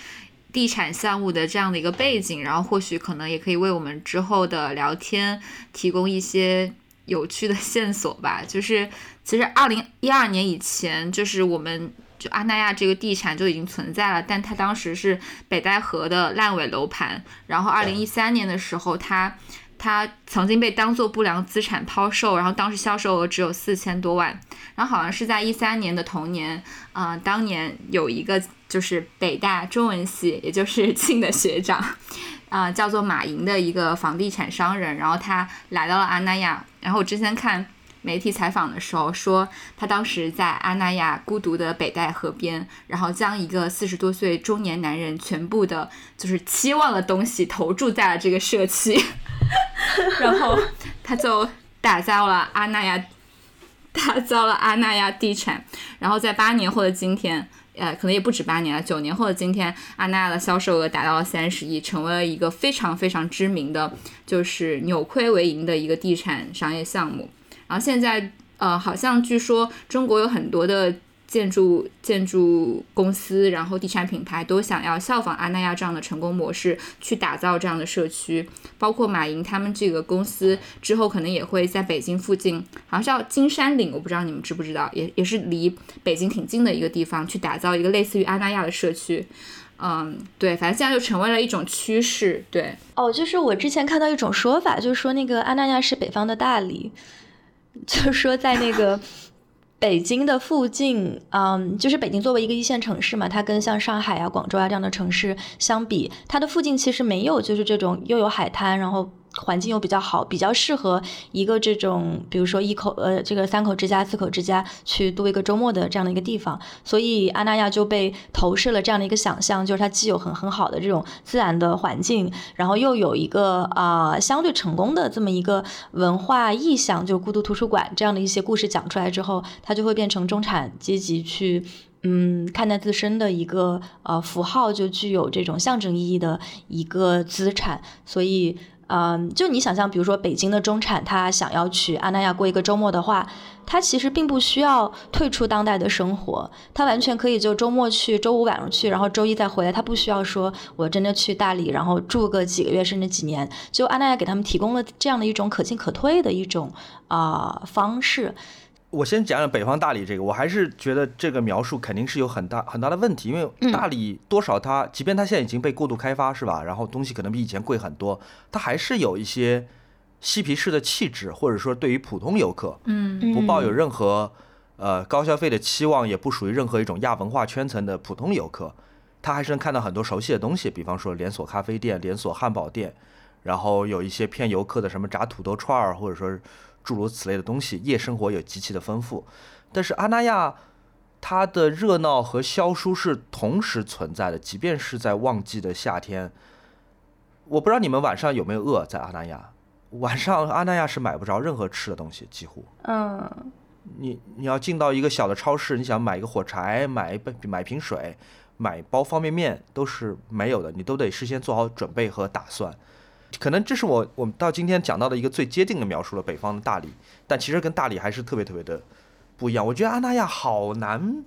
地产项目的这样的一个背景，然后或许可能也可以为我们之后的聊天提供一些有趣的线索吧。就是其实二零一二年以前，就是我们。就阿那亚这个地产就已经存在了，但它当时是北戴河的烂尾楼盘。然后二零一三年的时候，它它曾经被当做不良资产抛售，然后当时销售额只有四千多万。然后好像是在一三年的同年，啊，当年有一个就是北大中文系，也就是 庆的学长，啊，叫做马莹的一个房地产商人，然后他来到了阿那亚。然后我之前看。媒体采访的时候说，他当时在阿那亚孤独的北戴河边，然后将一个四十多岁中年男人全部的，就是期望的东西投注在了这个社区，然后他就打造了阿那亚，打造了阿那亚地产，然后在八年后的今天，呃，可能也不止八年了，九年后的今天，阿那亚的销售额达到了三十亿，成为了一个非常非常知名的，就是扭亏为盈的一个地产商业项目。然后现在，呃，好像据说中国有很多的建筑建筑公司，然后地产品牌都想要效仿阿那亚这样的成功模式，去打造这样的社区。包括马云他们这个公司之后可能也会在北京附近，好像叫金山岭，我不知道你们知不知道，也也是离北京挺近的一个地方，去打造一个类似于阿那亚的社区。嗯，对，反正现在就成为了一种趋势。对，哦，就是我之前看到一种说法，就是说那个阿那亚是北方的大理。就是说，在那个北京的附近，嗯，就是北京作为一个一线城市嘛，它跟像上海啊、广州啊这样的城市相比，它的附近其实没有就是这种又有海滩，然后。环境又比较好，比较适合一个这种，比如说一口呃，这个三口之家、四口之家去度一个周末的这样的一个地方。所以阿那亚就被投射了这样的一个想象，就是它既有很很好的这种自然的环境，然后又有一个啊相对成功的这么一个文化意象，就孤独图书馆这样的一些故事讲出来之后，它就会变成中产阶级去嗯看待自身的一个呃符号，就具有这种象征意义的一个资产，所以。嗯，就你想象，比如说北京的中产，他想要去阿那亚过一个周末的话，他其实并不需要退出当代的生活，他完全可以就周末去，周五晚上去，然后周一再回来，他不需要说我真的去大理，然后住个几个月甚至几年，就阿那亚给他们提供了这样的一种可进可退的一种啊方式。我先讲讲北方大理这个，我还是觉得这个描述肯定是有很大很大的问题，因为大理多少它，即便它现在已经被过度开发，是吧？然后东西可能比以前贵很多，它还是有一些嬉皮士的气质，或者说对于普通游客，嗯，不抱有任何呃高消费的期望，也不属于任何一种亚文化圈层的普通游客，他还是能看到很多熟悉的东西，比方说连锁咖啡店、连锁汉堡店，然后有一些骗游客的什么炸土豆串儿，或者说。诸如此类的东西，夜生活也极其的丰富，但是阿那亚它的热闹和萧疏是同时存在的，即便是在旺季的夏天。我不知道你们晚上有没有饿，在阿那亚，晚上阿那亚是买不着任何吃的东西，几乎。嗯，你你要进到一个小的超市，你想买一个火柴，买一杯买瓶水，买包方便面都是没有的，你都得事先做好准备和打算。可能这是我我们到今天讲到的一个最接近的描述了北方的大理，但其实跟大理还是特别特别的不一样。我觉得阿那亚好难，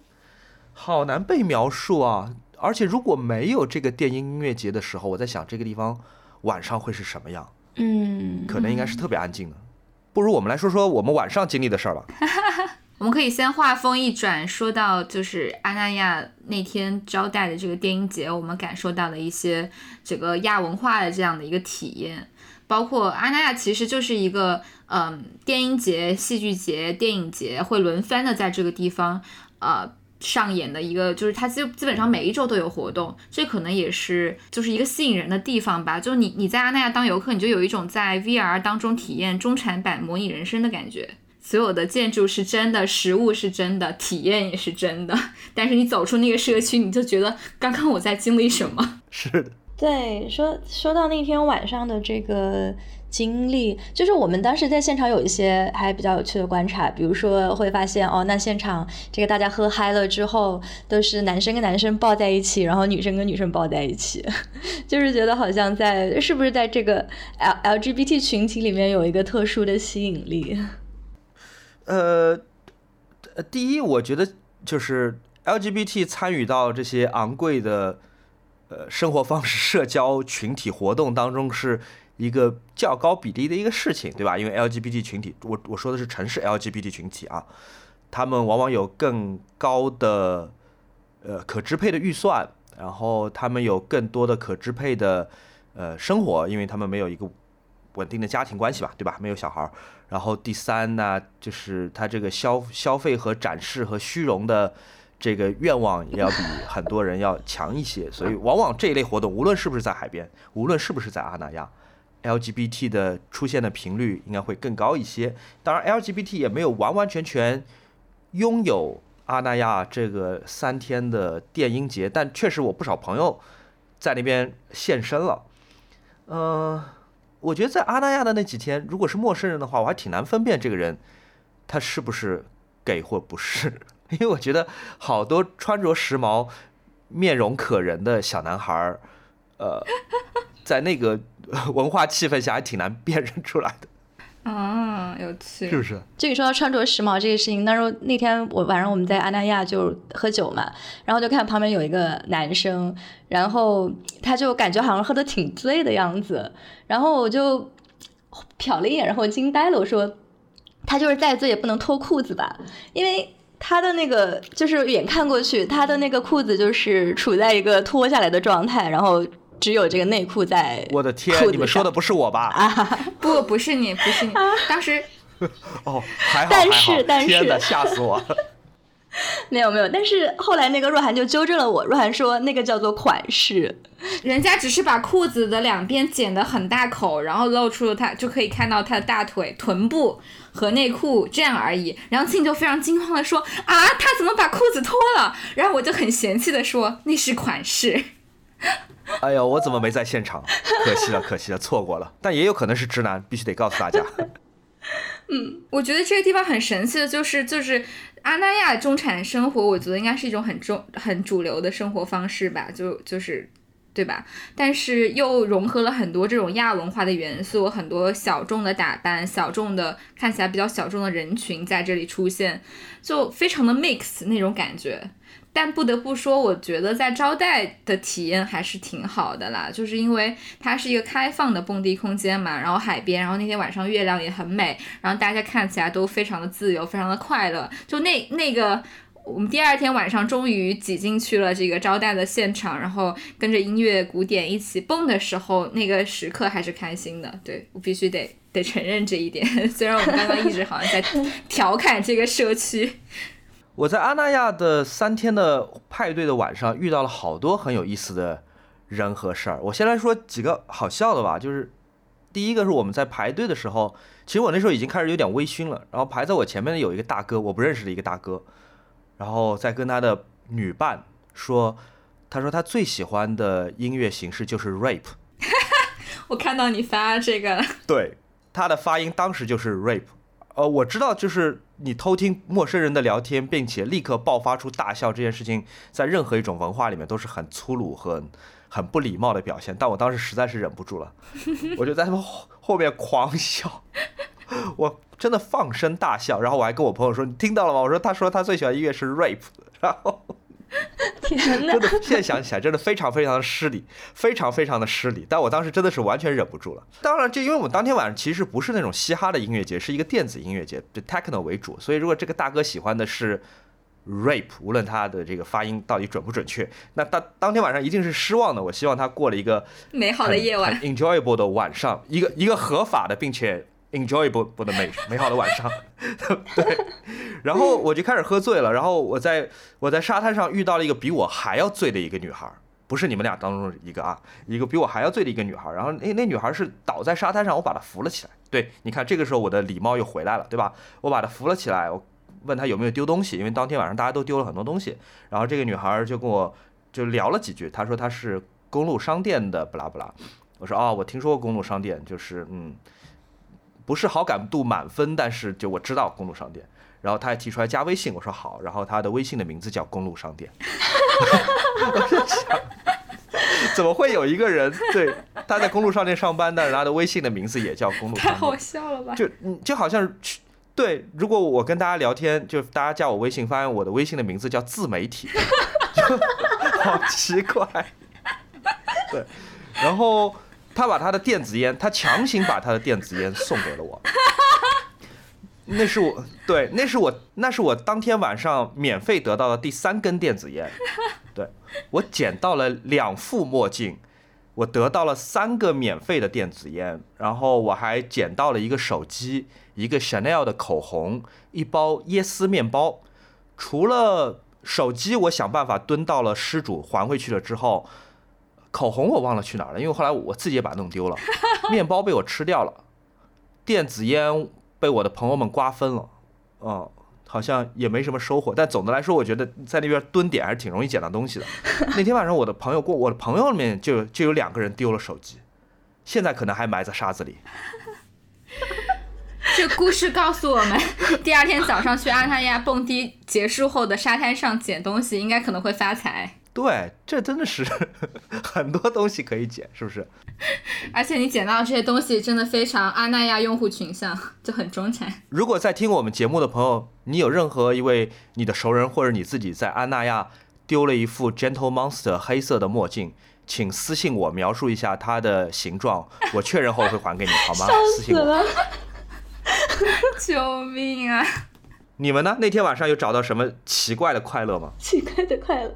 好难被描述啊！而且如果没有这个电音音乐节的时候，我在想这个地方晚上会是什么样？嗯，可能应该是特别安静的。不如我们来说说我们晚上经历的事儿吧。我们可以先话锋一转，说到就是阿那亚那天招待的这个电音节，我们感受到的一些这个亚文化的这样的一个体验，包括阿那亚其实就是一个嗯电音节、戏剧节、电影节会轮番的在这个地方呃上演的一个，就是它基基本上每一周都有活动，这可能也是就是一个吸引人的地方吧。就你你在阿那亚当游客，你就有一种在 VR 当中体验中产版模拟人生的感觉。所有的建筑是真的，食物是真的，体验也是真的。但是你走出那个社区，你就觉得刚刚我在经历什么？是的，对，说说到那天晚上的这个经历，就是我们当时在现场有一些还比较有趣的观察，比如说会发现哦，那现场这个大家喝嗨了之后，都是男生跟男生抱在一起，然后女生跟女生抱在一起，就是觉得好像在是不是在这个 L LGBT 群体里面有一个特殊的吸引力。呃，第一，我觉得就是 LGBT 参与到这些昂贵的呃生活方式、社交群体活动当中，是一个较高比例的一个事情，对吧？因为 LGBT 群体，我我说的是城市 LGBT 群体啊，他们往往有更高的呃可支配的预算，然后他们有更多的可支配的呃生活，因为他们没有一个稳定的家庭关系吧，对吧？没有小孩儿。然后第三呢，就是他这个消消费和展示和虚荣的这个愿望也要比很多人要强一些，所以往往这一类活动，无论是不是在海边，无论是不是在阿那亚，LGBT 的出现的频率应该会更高一些。当然，LGBT 也没有完完全全拥有阿那亚这个三天的电音节，但确实我不少朋友在那边现身了，嗯。我觉得在阿那亚的那几天，如果是陌生人的话，我还挺难分辨这个人他是不是给或不是，因为我觉得好多穿着时髦、面容可人的小男孩儿，呃，在那个文化气氛下还挺难辨认出来的。啊，有趣，是不是？就你说到穿着时髦这个事情，那时候那天我晚上我们在阿那亚就喝酒嘛，然后就看旁边有一个男生，然后他就感觉好像喝的挺醉的样子，然后我就瞟了一眼，然后惊呆了，我说他就是再醉也不能脱裤子吧？因为他的那个就是远看过去，他的那个裤子就是处在一个脱下来的状态，然后。只有这个内裤在。我的天，你们说的不是我吧？啊，不，不是你，不是你。当时，哦，还好，但是，但是，天哪，吓死我了。没有没有，但是后来那个若涵就纠正了我，若涵说那个叫做款式，人家只是把裤子的两边剪得很大口，然后露出了他就可以看到他的大腿、臀部和内裤这样而已。然后庆就非常惊慌的说啊，他怎么把裤子脱了？然后我就很嫌弃的说那是款式。哎呦，我怎么没在现场？可惜了，可惜了，错过了。但也有可能是直男，必须得告诉大家。嗯，我觉得这个地方很神奇的就是，就是阿那亚中产生活，我觉得应该是一种很中、很主流的生活方式吧，就就是，对吧？但是又融合了很多这种亚文化的元素，很多小众的打扮、小众的看起来比较小众的人群在这里出现，就非常的 mix 那种感觉。但不得不说，我觉得在招待的体验还是挺好的啦，就是因为它是一个开放的蹦迪空间嘛，然后海边，然后那天晚上月亮也很美，然后大家看起来都非常的自由，非常的快乐。就那那个，我们第二天晚上终于挤进去了这个招待的现场，然后跟着音乐鼓点一起蹦的时候，那个时刻还是开心的。对我必须得得承认这一点，虽然我们刚刚一直好像在调侃这个社区。我在阿那亚的三天的派对的晚上遇到了好多很有意思的人和事儿。我先来说几个好笑的吧，就是第一个是我们在排队的时候，其实我那时候已经开始有点微醺了。然后排在我前面的有一个大哥，我不认识的一个大哥，然后在跟他的女伴说，他说他最喜欢的音乐形式就是 rape。我看到你发这个了，对，他的发音当时就是 rape。呃，我知道就是你偷听陌生人的聊天，并且立刻爆发出大笑这件事情，在任何一种文化里面都是很粗鲁、和很不礼貌的表现。但我当时实在是忍不住了，我就在他们后后面狂笑，我真的放声大笑。然后我还跟我朋友说：“你听到了吗？”我说：“他说他最喜欢音乐是 rap。”然后。天哪！真的，现在想起来真的非常非常的失礼，非常非常的失礼。但我当时真的是完全忍不住了。当然，这因为我们当天晚上其实不是那种嘻哈的音乐节，是一个电子音乐节，就 techno 为主。所以，如果这个大哥喜欢的是 rap，无论他的这个发音到底准不准确，那当当天晚上一定是失望的。我希望他过了一个美好的夜晚，enjoyable 的晚上，一个一个合法的，并且。Enjoyable 的美美好的晚上，对，然后我就开始喝醉了，然后我在我在沙滩上遇到了一个比我还要醉的一个女孩，不是你们俩当中一个啊，一个比我还要醉的一个女孩，然后那那女孩是倒在沙滩上，我把她扶了起来，对，你看这个时候我的礼貌又回来了，对吧？我把她扶了起来，我问她有没有丢东西，因为当天晚上大家都丢了很多东西，然后这个女孩就跟我就聊了几句，她说她是公路商店的，不拉不拉，我说哦，我听说过公路商店，就是嗯。不是好感度满分，但是就我知道公路商店，然后他还提出来加微信，我说好，然后他的微信的名字叫公路商店。怎么会有一个人对他在公路商店上班，但是他的微信的名字也叫公路商店？太好笑了吧？就就好像对，如果我跟大家聊天，就大家加我微信，发现我的微信的名字叫自媒体，好奇怪。对，然后。他把他的电子烟，他强行把他的电子烟送给了我。那是我对，那是我，那是我当天晚上免费得到的第三根电子烟。对我捡到了两副墨镜，我得到了三个免费的电子烟，然后我还捡到了一个手机，一个 Chanel 的口红，一包椰丝面包。除了手机，我想办法蹲到了失主还回去了之后。口红我忘了去哪儿了，因为后来我自己也把它弄丢了。面包被我吃掉了，电子烟被我的朋友们瓜分了，嗯，好像也没什么收获。但总的来说，我觉得在那边蹲点还是挺容易捡到东西的。那天晚上我的朋友过，我的朋友里面就就有两个人丢了手机，现在可能还埋在沙子里。这故事告诉我们，第二天早上去阿那亚蹦迪结束后的沙滩上捡东西，应该可能会发财。对，这真的是 很多东西可以捡，是不是？而且你捡到这些东西，真的非常阿那亚用户群像，就很中产。如果在听我们节目的朋友，你有任何一位你的熟人或者你自己在阿那亚丢了一副 Gentle Monster 黑色的墨镜，请私信我描述一下它的形状，我确认后会还给你，好吗？私信我。救命啊！你们呢？那天晚上有找到什么奇怪的快乐吗？奇怪的快乐。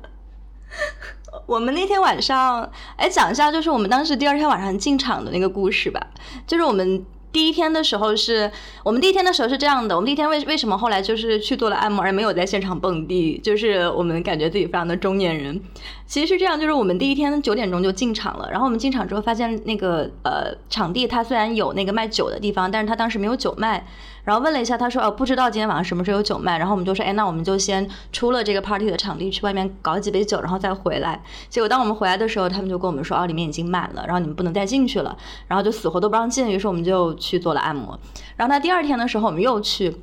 我们那天晚上，哎，讲一下，就是我们当时第二天晚上进场的那个故事吧。就是我们第一天的时候，是我们第一天的时候是这样的。我们第一天为为什么后来就是去做了按摩，而没有在现场蹦迪？就是我们感觉自己非常的中年人。其实是这样，就是我们第一天九点钟就进场了，然后我们进场之后发现那个呃场地它虽然有那个卖酒的地方，但是它当时没有酒卖。然后问了一下，他说：“哦，不知道今天晚上什么时候有酒卖。”然后我们就说：“哎，那我们就先出了这个 party 的场地，去外面搞几杯酒，然后再回来。”结果当我们回来的时候，他们就跟我们说：“哦，里面已经满了，然后你们不能再进去了。”然后就死活都不让进。于是我们就去做了按摩。然后他第二天的时候，我们又去，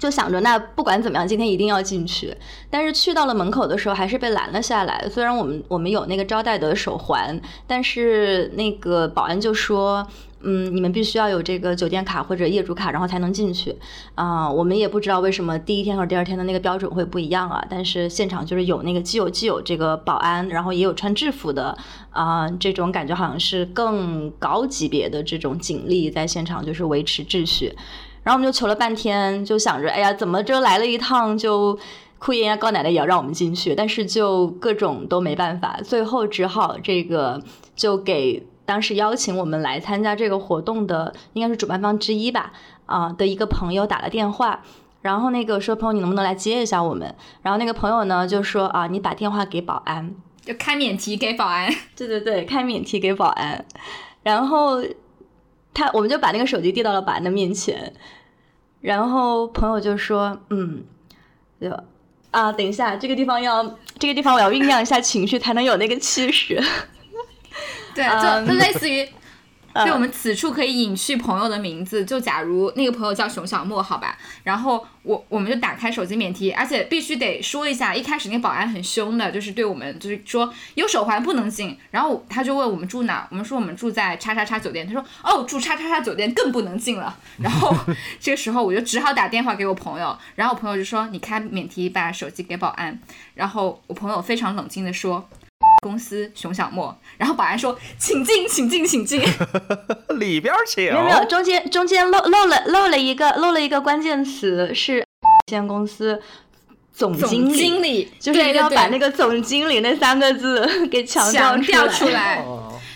就想着那不管怎么样，今天一定要进去。但是去到了门口的时候，还是被拦了下来。虽然我们我们有那个招待的手环，但是那个保安就说。嗯，你们必须要有这个酒店卡或者业主卡，然后才能进去。啊，我们也不知道为什么第一天和第二天的那个标准会不一样啊。但是现场就是有那个既有既有这个保安，然后也有穿制服的啊，这种感觉好像是更高级别的这种警力在现场就是维持秩序。然后我们就求了半天，就想着，哎呀，怎么这来了一趟就哭爷爷高奶奶也要让我们进去，但是就各种都没办法，最后只好这个就给。当时邀请我们来参加这个活动的，应该是主办方之一吧，啊的一个朋友打了电话，然后那个说朋友你能不能来接一下我们？然后那个朋友呢就说啊你把电话给保安，就开免提给保安。对对对，开免提给保安。然后他我们就把那个手机递到了保安的面前，然后朋友就说：“嗯，就啊，等一下，这个地方要这个地方我要酝酿一下情绪，才能有那个气势。对，就就类似于。就我们此处可以隐去朋友的名字，就假如那个朋友叫熊小莫，好吧。然后我我们就打开手机免提，而且必须得说一下，一开始那个保安很凶的，就是对我们就是说有手环不能进。然后他就问我们住哪，我们说我们住在叉叉叉酒店，他说哦住叉叉叉酒店更不能进了。然后 这个时候我就只好打电话给我朋友，然后我朋友就说你开免提把手机给保安。然后我朋友非常冷静的说。公司熊小莫，然后保安说：“请进，请进，请进，里边请。”没有没有，中间中间漏漏了漏了一个漏了一个关键词，是有限公司总经理，经理就是要把那个总经理那三个字 给强调出来，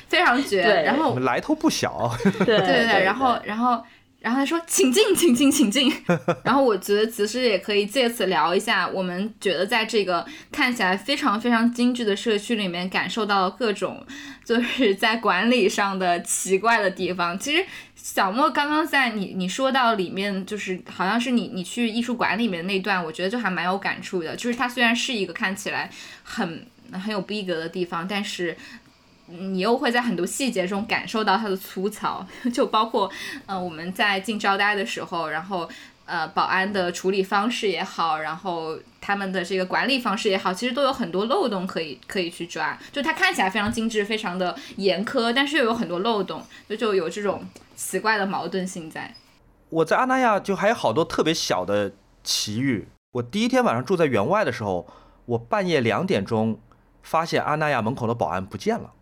非常绝。然后来头不小，对对对，然后然后。然后然后他说：“请进，请进，请进。”然后我觉得其实也可以借此聊一下，我们觉得在这个看起来非常非常精致的社区里面，感受到了各种就是在管理上的奇怪的地方。其实小莫刚刚在你你说到里面，就是好像是你你去艺术馆里面那段，我觉得就还蛮有感触的。就是它虽然是一个看起来很很有逼格的地方，但是。你又会在很多细节中感受到它的粗糙，就包括，呃，我们在进招待的时候，然后，呃，保安的处理方式也好，然后他们的这个管理方式也好，其实都有很多漏洞可以可以去抓。就它看起来非常精致，非常的严苛，但是又有很多漏洞，就 就有这种奇怪的矛盾性在。我在阿那亚就还有好多特别小的奇遇。我第一天晚上住在园外的时候，我半夜两点钟发现阿那亚门口的保安不见了。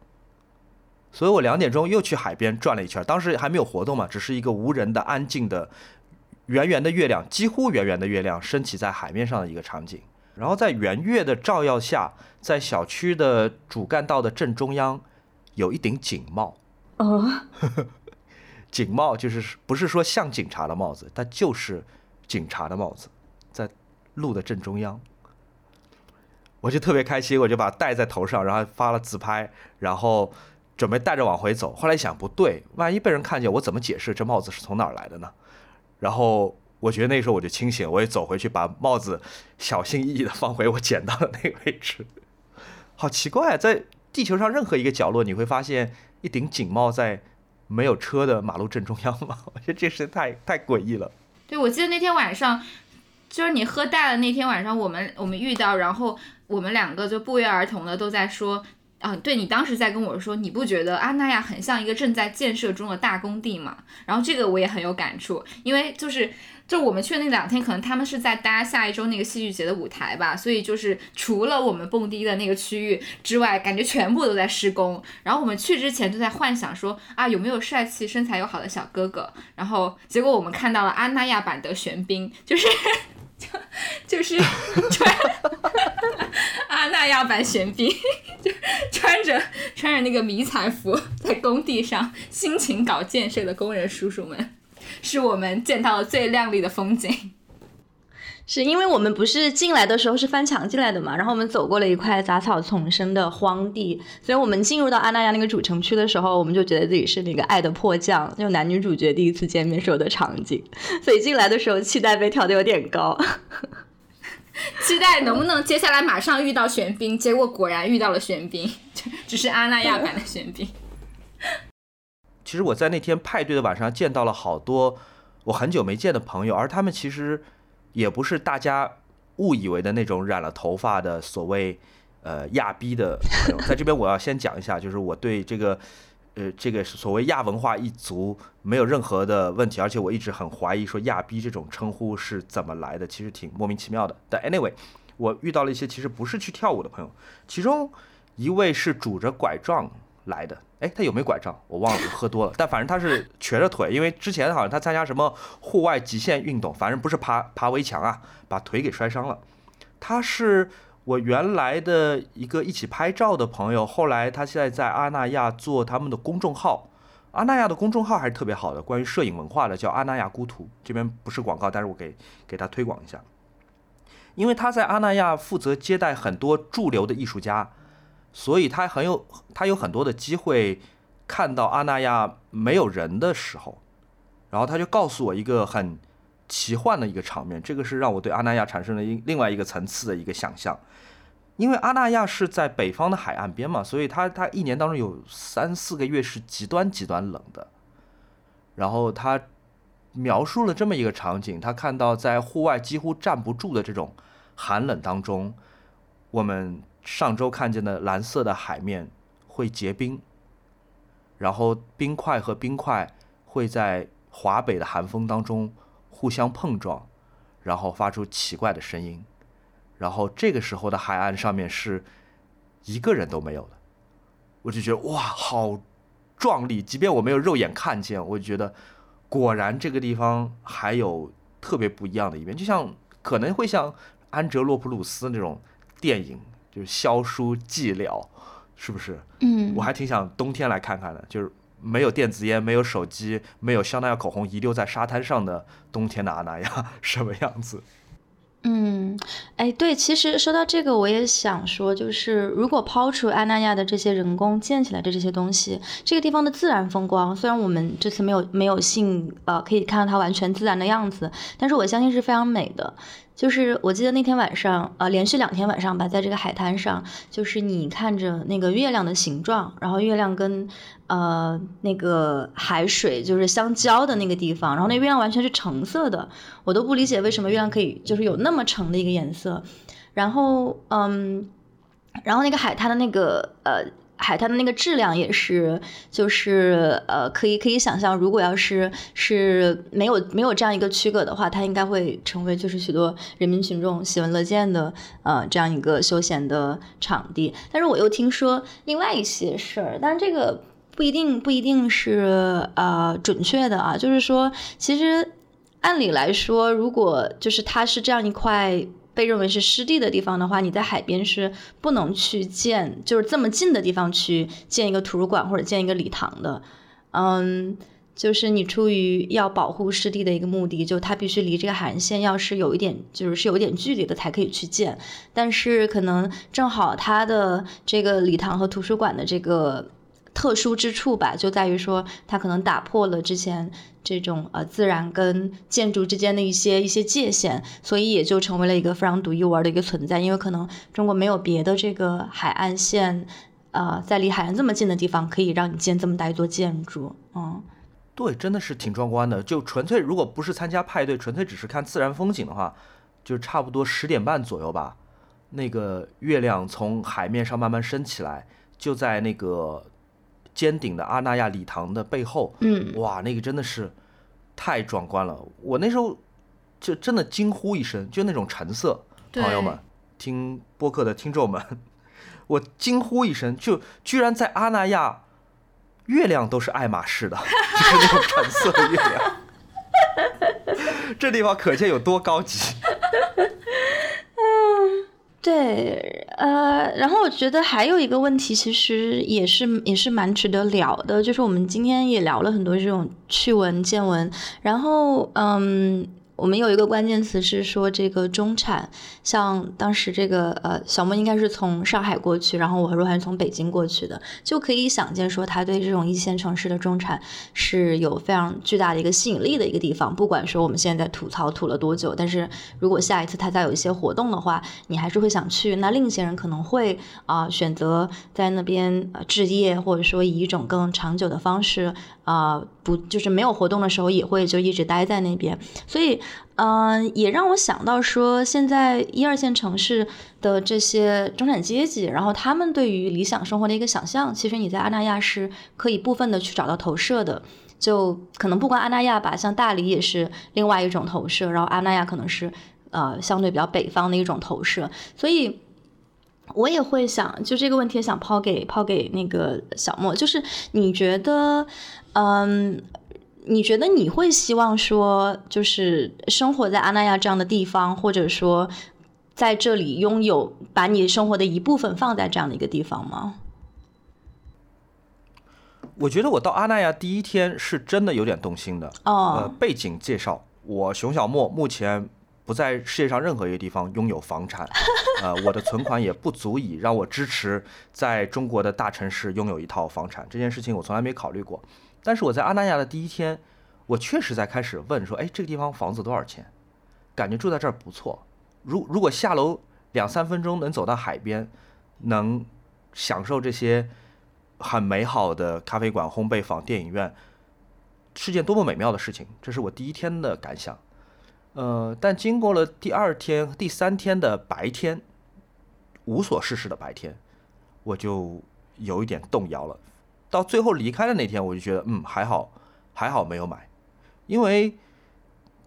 所以我两点钟又去海边转了一圈，当时还没有活动嘛，只是一个无人的、安静的、圆圆的月亮，几乎圆圆的月亮升起在海面上的一个场景。然后在圆月的照耀下，在小区的主干道的正中央，有一顶警帽。哦，警帽就是不是说像警察的帽子，它就是警察的帽子，在路的正中央。我就特别开心，我就把它戴在头上，然后发了自拍，然后。准备带着往回走，后来一想不对，万一被人看见，我怎么解释这帽子是从哪儿来的呢？然后我觉得那时候我就清醒，我也走回去把帽子小心翼翼的放回我捡到的那个位置。好奇怪，在地球上任何一个角落，你会发现一顶警帽在没有车的马路正中央吗？我觉得这事太太诡异了。对，我记得那天晚上，就是你喝大的那天晚上，我们我们遇到，然后我们两个就不约而同的都在说。啊，对你当时在跟我说，你不觉得阿那亚很像一个正在建设中的大工地吗？然后这个我也很有感触，因为就是就我们去的那两天，可能他们是在搭下一周那个戏剧节的舞台吧，所以就是除了我们蹦迪的那个区域之外，感觉全部都在施工。然后我们去之前就在幻想说啊，有没有帅气、身材又好的小哥哥？然后结果我们看到了阿那亚版的玄彬，就是就 就是穿阿那亚版玄彬。就穿着穿着那个迷彩服在工地上辛勤搞建设的工人叔叔们，是我们见到的最亮丽的风景。是因为我们不是进来的时候是翻墙进来的嘛，然后我们走过了一块杂草丛生的荒地，所以我们进入到阿那亚那个主城区的时候，我们就觉得自己是那个爱的迫降，就男女主角第一次见面时候的场景，所以进来的时候期待被调的有点高。期待能不能接下来马上遇到玄彬，结果果然遇到了玄彬，只是阿那亚版的玄彬。其实我在那天派对的晚上见到了好多我很久没见的朋友，而他们其实也不是大家误以为的那种染了头发的所谓呃亚逼的朋友。在这边我要先讲一下，就是我对这个。呃，这个所谓亚文化一族没有任何的问题，而且我一直很怀疑说亚逼这种称呼是怎么来的，其实挺莫名其妙的。但 anyway，我遇到了一些其实不是去跳舞的朋友，其中一位是拄着拐杖来的，哎，他有没有拐杖我忘了，喝多了，但反正他是瘸着腿，因为之前好像他参加什么户外极限运动，反正不是爬爬围墙啊，把腿给摔伤了。他是。我原来的一个一起拍照的朋友，后来他现在在阿那亚做他们的公众号。阿那亚的公众号还是特别好的，关于摄影文化的，叫阿那亚孤图。这边不是广告，但是我给给他推广一下。因为他在阿那亚负责接待很多驻留的艺术家，所以他很有他有很多的机会看到阿那亚没有人的时候，然后他就告诉我一个很奇幻的一个场面，这个是让我对阿那亚产生了一另外一个层次的一个想象。因为阿那亚是在北方的海岸边嘛，所以它它一年当中有三四个月是极端极端冷的。然后他描述了这么一个场景，他看到在户外几乎站不住的这种寒冷当中，我们上周看见的蓝色的海面会结冰，然后冰块和冰块会在华北的寒风当中互相碰撞，然后发出奇怪的声音。然后这个时候的海岸上面是一个人都没有的，我就觉得哇，好壮丽！即便我没有肉眼看见，我就觉得果然这个地方还有特别不一样的一面，就像可能会像安哲洛普鲁斯那种电影，就是消书寂寥，是不是？嗯，我还挺想冬天来看看的，就是没有电子烟、没有手机、没有香奈儿口红遗留在沙滩上的冬天的阿那亚什么样子？嗯，哎，对，其实说到这个，我也想说，就是如果抛除阿那亚的这些人工建起来的这些东西，这个地方的自然风光，虽然我们这次没有没有幸呃可以看到它完全自然的样子，但是我相信是非常美的。就是我记得那天晚上，呃，连续两天晚上吧，在这个海滩上，就是你看着那个月亮的形状，然后月亮跟呃那个海水就是相交的那个地方，然后那月亮完全是橙色的，我都不理解为什么月亮可以就是有那么橙的一个颜色，然后嗯，然后那个海滩的那个呃。海滩的那个质量也是，就是呃，可以可以想象，如果要是是没有没有这样一个区隔的话，它应该会成为就是许多人民群众喜闻乐见的呃这样一个休闲的场地。但是我又听说另外一些事儿，但是这个不一定不一定是呃准确的啊，就是说其实按理来说，如果就是它是这样一块。被认为是湿地的地方的话，你在海边是不能去建，就是这么近的地方去建一个图书馆或者建一个礼堂的。嗯，就是你出于要保护湿地的一个目的，就它必须离这个海岸线要是有一点，就是是有一点距离的才可以去建。但是可能正好它的这个礼堂和图书馆的这个。特殊之处吧，就在于说它可能打破了之前这种呃自然跟建筑之间的一些一些界限，所以也就成为了一个非常独一无二的一个存在。因为可能中国没有别的这个海岸线，呃，在离海岸这么近的地方可以让你建这么大一座建筑。嗯，对，真的是挺壮观的。就纯粹如果不是参加派对，纯粹只是看自然风景的话，就差不多十点半左右吧，那个月亮从海面上慢慢升起来，就在那个。尖顶的阿那亚礼堂的背后，嗯，哇，那个真的是太壮观了。我那时候就真的惊呼一声，就那种橙色，朋友们，听播客的听众们，我惊呼一声，就居然在阿那亚，月亮都是爱马仕的，就是那种橙色的月亮，这地方可见有多高级。对，呃，然后我觉得还有一个问题，其实也是也是蛮值得聊的，就是我们今天也聊了很多这种趣闻见闻，然后嗯。我们有一个关键词是说这个中产，像当时这个呃小莫应该是从上海过去，然后我和若涵从北京过去的，就可以想见说他对这种一线城市的中产是有非常巨大的一个吸引力的一个地方。不管说我们现在在吐槽吐了多久，但是如果下一次他再有一些活动的话，你还是会想去。那另一些人可能会啊选择在那边呃置业，或者说以一种更长久的方式。啊，不，就是没有活动的时候也会就一直待在那边，所以，嗯，也让我想到说，现在一二线城市的这些中产阶级，然后他们对于理想生活的一个想象，其实你在阿那亚是可以部分的去找到投射的，就可能不光阿那亚吧，像大理也是另外一种投射，然后阿那亚可能是呃相对比较北方的一种投射，所以。我也会想，就这个问题想抛给抛给那个小莫，就是你觉得，嗯，你觉得你会希望说，就是生活在阿那亚这样的地方，或者说在这里拥有把你生活的一部分放在这样的一个地方吗？我觉得我到阿那亚第一天是真的有点动心的。哦，呃，背景介绍，我熊小莫目前不在世界上任何一个地方拥有房产，呃，我的存款也不足以让我支持在中国的大城市拥有一套房产。这件事情我从来没考虑过。但是我在阿那亚的第一天，我确实在开始问说，哎，这个地方房子多少钱？感觉住在这儿不错。如如果下楼两三分钟能走到海边，能享受这些很美好的咖啡馆、烘焙坊、电影院，是件多么美妙的事情。这是我第一天的感想。呃，但经过了第二天、第三天的白天，无所事事的白天，我就有一点动摇了。到最后离开的那天，我就觉得，嗯，还好，还好没有买，因为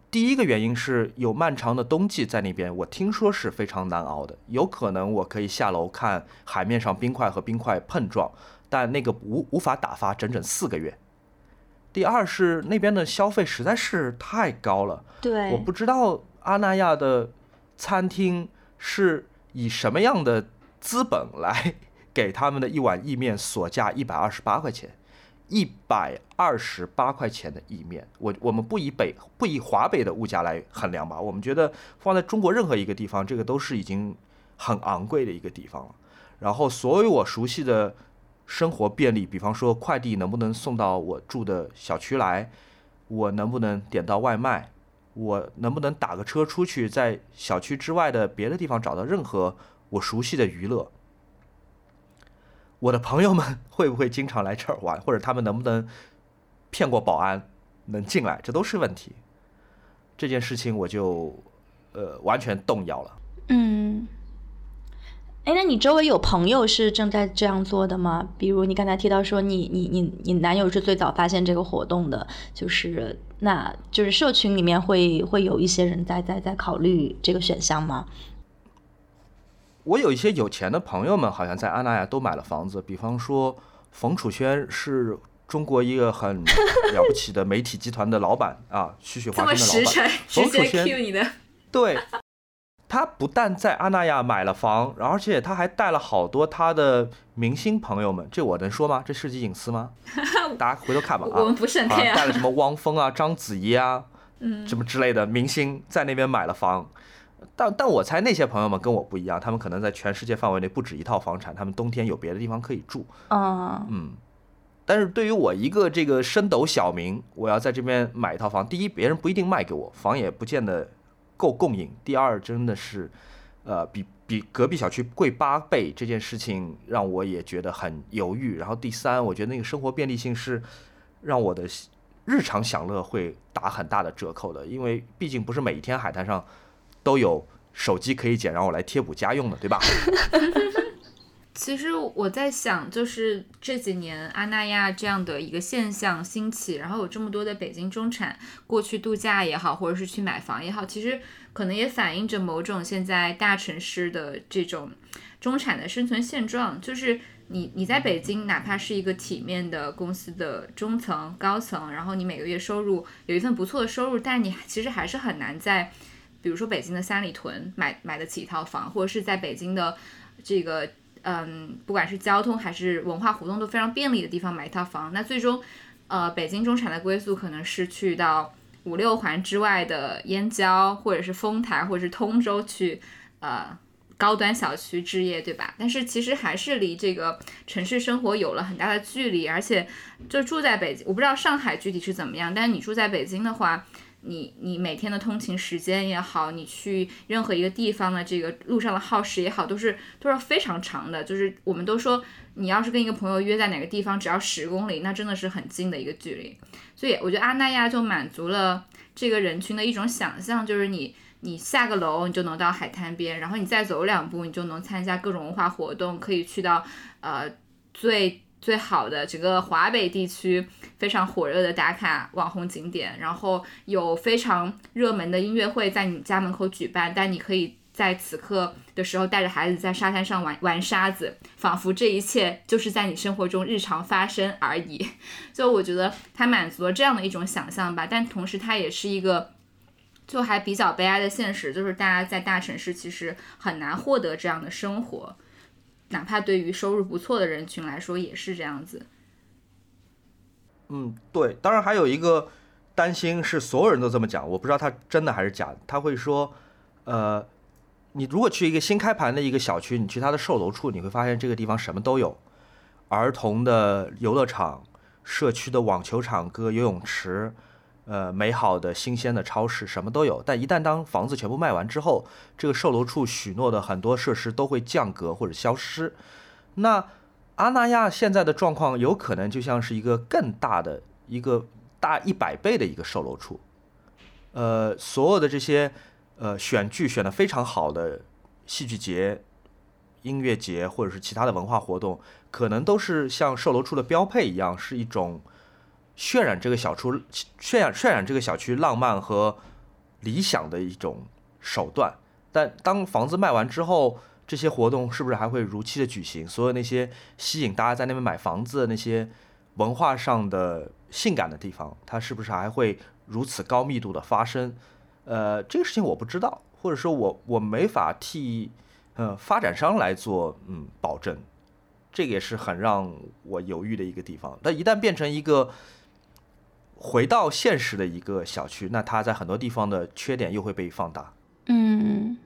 第一个原因是有漫长的冬季在那边，我听说是非常难熬的，有可能我可以下楼看海面上冰块和冰块碰撞，但那个无无法打发整整四个月。第二是那边的消费实在是太高了，对，我不知道阿那亚的餐厅是以什么样的资本来给他们的一碗意面索价一百二十八块钱，一百二十八块钱的意面，我我们不以北不以华北的物价来衡量吧，我们觉得放在中国任何一个地方，这个都是已经很昂贵的一个地方了。然后所有我熟悉的。生活便利，比方说快递能不能送到我住的小区来？我能不能点到外卖？我能不能打个车出去，在小区之外的别的地方找到任何我熟悉的娱乐？我的朋友们会不会经常来这儿玩？或者他们能不能骗过保安能进来？这都是问题。这件事情我就呃完全动摇了。嗯。哎，那你周围有朋友是正在这样做的吗？比如你刚才提到说，你你你你男友是最早发现这个活动的，就是那就是社群里面会会有一些人在在在考虑这个选项吗？我有一些有钱的朋友们，好像在阿那亚都买了房子。比方说，冯楚轩是中国一个很 了不起的媒体集团的老板啊，旭旭华生的老板。冯楚轩，对。他不但在阿那亚买了房，而且他还带了好多他的明星朋友们。这我能说吗？这涉及隐私吗？大家回头看吧 啊。我们不审片啊。带了什么汪峰啊、章子怡啊，嗯，什么之类的明星在那边买了房。但但我猜那些朋友们跟我不一样，他们可能在全世界范围内不止一套房产，他们冬天有别的地方可以住。嗯嗯。但是对于我一个这个升斗小民，我要在这边买一套房，第一，别人不一定卖给我，房也不见得。够供应。第二，真的是，呃，比比隔壁小区贵八倍，这件事情让我也觉得很犹豫。然后第三，我觉得那个生活便利性是让我的日常享乐会打很大的折扣的，因为毕竟不是每一天海滩上都有手机可以捡，让我来贴补家用的，对吧？其实我在想，就是这几年阿那亚这样的一个现象兴起，然后有这么多的北京中产过去度假也好，或者是去买房也好，其实可能也反映着某种现在大城市的这种中产的生存现状。就是你你在北京，哪怕是一个体面的公司的中层、高层，然后你每个月收入有一份不错的收入，但你其实还是很难在，比如说北京的三里屯买买得起一套房，或者是在北京的这个。嗯，不管是交通还是文化活动都非常便利的地方买一套房，那最终，呃，北京中产的归宿可能是去到五六环之外的燕郊，或者是丰台，或者是通州去，呃，高端小区置业，对吧？但是其实还是离这个城市生活有了很大的距离，而且就住在北京，我不知道上海具体是怎么样，但是你住在北京的话。你你每天的通勤时间也好，你去任何一个地方的这个路上的耗时也好，都是都是非常长的。就是我们都说，你要是跟一个朋友约在哪个地方，只要十公里，那真的是很近的一个距离。所以我觉得阿那亚就满足了这个人群的一种想象，就是你你下个楼你就能到海滩边，然后你再走两步你就能参加各种文化活动，可以去到呃最。最好的整个华北地区非常火热的打卡网红景点，然后有非常热门的音乐会在你家门口举办，但你可以在此刻的时候带着孩子在沙滩上玩玩沙子，仿佛这一切就是在你生活中日常发生而已。就我觉得它满足了这样的一种想象吧，但同时它也是一个就还比较悲哀的现实，就是大家在大城市其实很难获得这样的生活。哪怕对于收入不错的人群来说也是这样子。嗯，对，当然还有一个担心是所有人都这么讲，我不知道他真的还是假的。他会说，呃，你如果去一个新开盘的一个小区，你去他的售楼处，你会发现这个地方什么都有，儿童的游乐场、社区的网球场、各游泳池。呃，美好的新鲜的超市什么都有，但一旦当房子全部卖完之后，这个售楼处许诺的很多设施都会降格或者消失。那阿那亚现在的状况有可能就像是一个更大的一个大一百倍的一个售楼处。呃，所有的这些呃选剧选的非常好的戏剧节、音乐节或者是其他的文化活动，可能都是像售楼处的标配一样，是一种。渲染这个小区，渲染渲染这个小区浪漫和理想的一种手段。但当房子卖完之后，这些活动是不是还会如期的举行？所有那些吸引大家在那边买房子的那些文化上的性感的地方，它是不是还会如此高密度的发生？呃，这个事情我不知道，或者说我我没法替呃发展商来做嗯保证。这个也是很让我犹豫的一个地方。但一旦变成一个回到现实的一个小区，那它在很多地方的缺点又会被放大。嗯。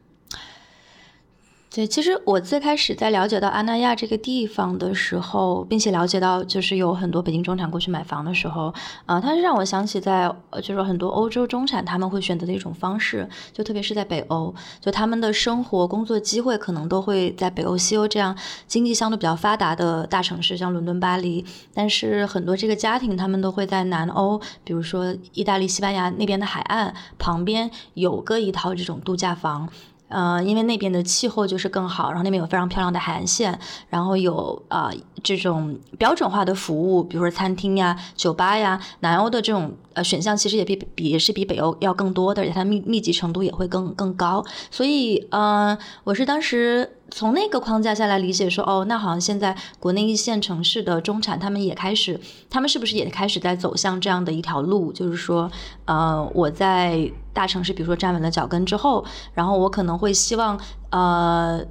对，其实我最开始在了解到阿那亚这个地方的时候，并且了解到就是有很多北京中产过去买房的时候，啊，它是让我想起在就是很多欧洲中产他们会选择的一种方式，就特别是在北欧，就他们的生活工作机会可能都会在北欧、西欧这样经济相对比较发达的大城市，像伦敦、巴黎，但是很多这个家庭他们都会在南欧，比如说意大利、西班牙那边的海岸旁边有个一套这种度假房。呃，因为那边的气候就是更好，然后那边有非常漂亮的海岸线，然后有啊这种标准化的服务，比如说餐厅呀、酒吧呀，南欧的这种呃选项其实也比比也是比北欧要更多的，而且它密密集程度也会更更高，所以呃，我是当时。从那个框架下来理解，说哦，那好像现在国内一线城市的中产，他们也开始，他们是不是也开始在走向这样的一条路？就是说，呃，我在大城市，比如说站稳了脚跟之后，然后我可能会希望，呃，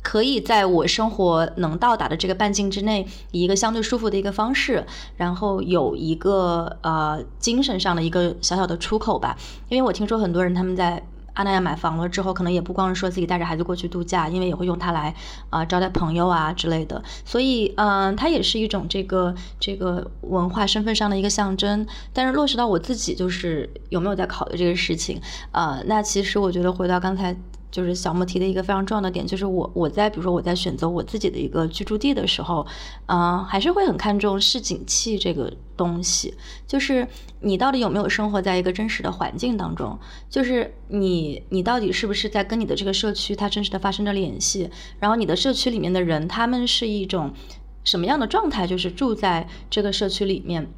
可以在我生活能到达的这个半径之内，以一个相对舒服的一个方式，然后有一个呃精神上的一个小小的出口吧。因为我听说很多人他们在。阿那亚买房了之后，可能也不光是说自己带着孩子过去度假，因为也会用它来啊招待朋友啊之类的。所以，嗯，它也是一种这个这个文化身份上的一个象征。但是落实到我自己，就是有没有在考虑这个事情？呃，那其实我觉得回到刚才。就是小莫提的一个非常重要的点，就是我我在比如说我在选择我自己的一个居住地的时候，嗯，还是会很看重市井气这个东西。就是你到底有没有生活在一个真实的环境当中？就是你你到底是不是在跟你的这个社区它真实的发生着联系？然后你的社区里面的人他们是一种什么样的状态？就是住在这个社区里面，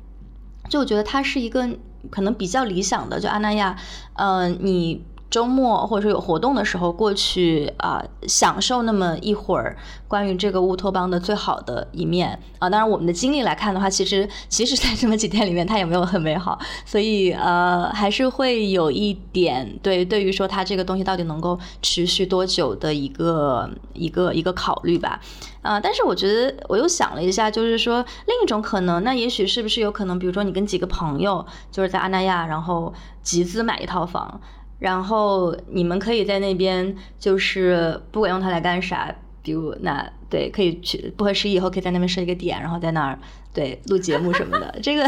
就我觉得它是一个可能比较理想的。就阿那亚，嗯，你。周末或者说有活动的时候过去啊，享受那么一会儿关于这个乌托邦的最好的一面啊。当然，我们的经历来看的话，其实其实在这么几天里面，它也没有很美好，所以呃，还是会有一点对对于说它这个东西到底能够持续多久的一个一个一个考虑吧。啊，但是我觉得我又想了一下，就是说另一种可能，那也许是不是有可能，比如说你跟几个朋友就是在阿那亚，然后集资买一套房。然后你们可以在那边，就是不管用它来干啥，比如那对，可以去不合时宜以后可以在那边设一个点，然后在那儿对录节目什么的，这个。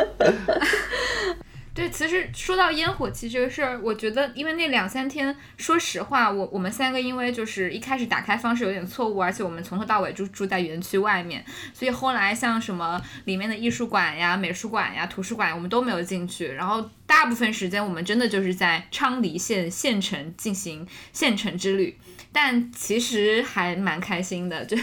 说到烟火气这个事儿，我觉得因为那两三天，说实话，我我们三个因为就是一开始打开方式有点错误，而且我们从头到尾就住在园区外面，所以后来像什么里面的艺术馆呀、美术馆呀、图书馆，我们都没有进去。然后大部分时间我们真的就是在昌黎县县城进行县城之旅，但其实还蛮开心的，就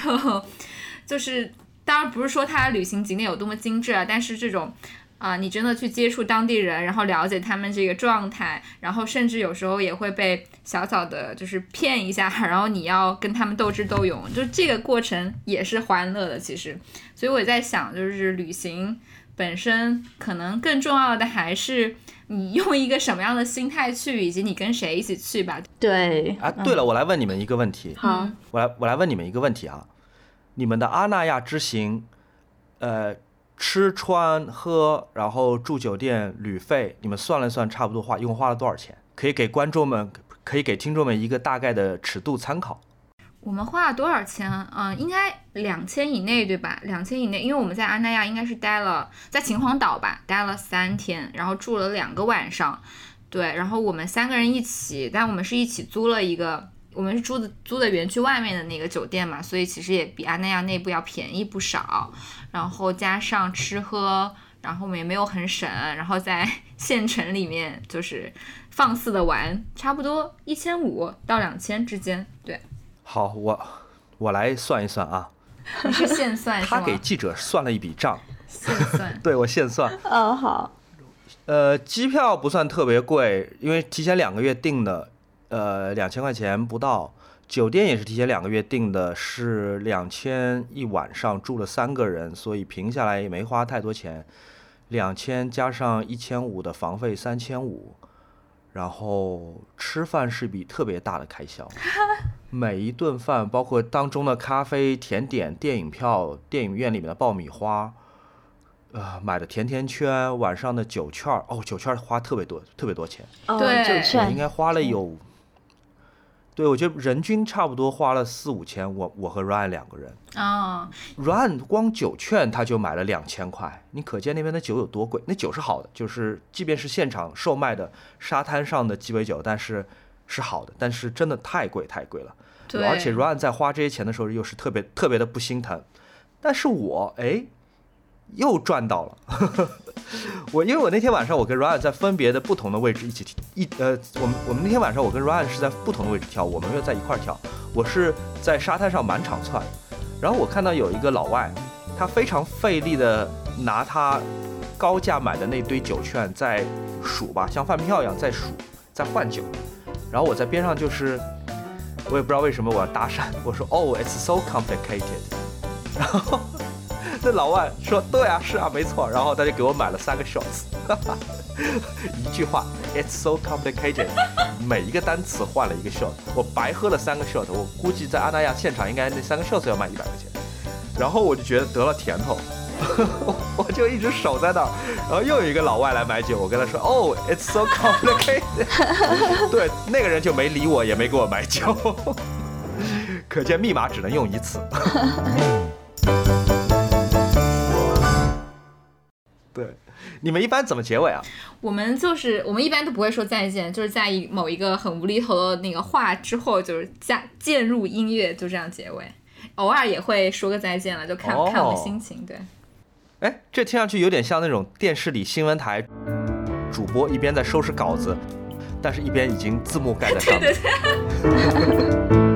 就是当然不是说它旅行景点有多么精致啊，但是这种。啊，你真的去接触当地人，然后了解他们这个状态，然后甚至有时候也会被小小的就是骗一下，然后你要跟他们斗智斗勇，就这个过程也是欢乐的。其实，所以我在想，就是旅行本身可能更重要的还是你用一个什么样的心态去，以及你跟谁一起去吧。对。啊，对了，我来问你们一个问题。好。我来，我来问你们一个问题啊，你们的阿那亚之行，呃。吃穿喝，然后住酒店、旅费，你们算了算，差不多花一共花了多少钱？可以给观众们，可以给听众们一个大概的尺度参考。我们花了多少钱？嗯，应该两千以内，对吧？两千以内，因为我们在阿那亚应该是待了，在秦皇岛吧，待了三天，然后住了两个晚上。对，然后我们三个人一起，但我们是一起租了一个，我们是住的租的园区外面的那个酒店嘛，所以其实也比阿那亚内部要便宜不少。然后加上吃喝，然后我们也没有很省，然后在 县城里面就是放肆的玩，差不多一千五到两千之间。对，好，我我来算一算啊。你是现算？他给记者算了一笔账。现算。对我现算。哦，好。呃，机票不算特别贵，因为提前两个月订的，呃，两千块钱不到。酒店也是提前两个月订的，是两千一晚上，住了三个人，所以平下来也没花太多钱。两千加上一千五的房费，三千五。然后吃饭是笔特别大的开销，每一顿饭包括当中的咖啡、甜点、电影票、电影院里面的爆米花。呃，买的甜甜圈，晚上的酒券哦，酒券花特别多，特别多钱。对，酒券应该花了有，对我觉得人均差不多花了四五千。我我和 Ryan 两个人啊，Ryan 光酒券他就买了两千块，你可见那边的酒有多贵。那酒是好的，就是即便是现场售卖的沙滩上的鸡尾酒，但是是好的，但是真的太贵太贵了。对，而且 Ryan 在花这些钱的时候又是特别特别的不心疼，但是我哎。又赚到了，我因为我那天晚上我跟 Ryan 在分别的不同的位置一起一呃，我们我们那天晚上我跟 Ryan 是在不同的位置跳，我们没有在一块儿跳。我是在沙滩上满场窜，然后我看到有一个老外，他非常费力的拿他高价买的那堆酒券在数吧，像饭票一样在数，在换酒。然后我在边上就是，我也不知道为什么我要搭讪，我说，Oh, it's so complicated。然后。那老外说：“对啊，是啊，没错。”然后他就给我买了三个 shots，一句话，It's so complicated。每一个单词换了一个 shot，我白喝了三个 shot。我估计在阿那亚现场应该那三个 shots 要卖一百块钱。然后我就觉得得了甜头，我就一直守在那儿。然后又有一个老外来买酒，我跟他说：“哦，It's so complicated。”对，那个人就没理我，也没给我买酒。可见密码只能用一次。对，你们一般怎么结尾啊？我们就是我们一般都不会说再见，就是在一某一个很无厘头的那个话之后，就是加渐入音乐，就这样结尾。偶尔也会说个再见了，就看看我们心情。对，哎，这听上去有点像那种电视里新闻台主播一边在收拾稿子，但是一边已经字幕盖在上面。对 对对。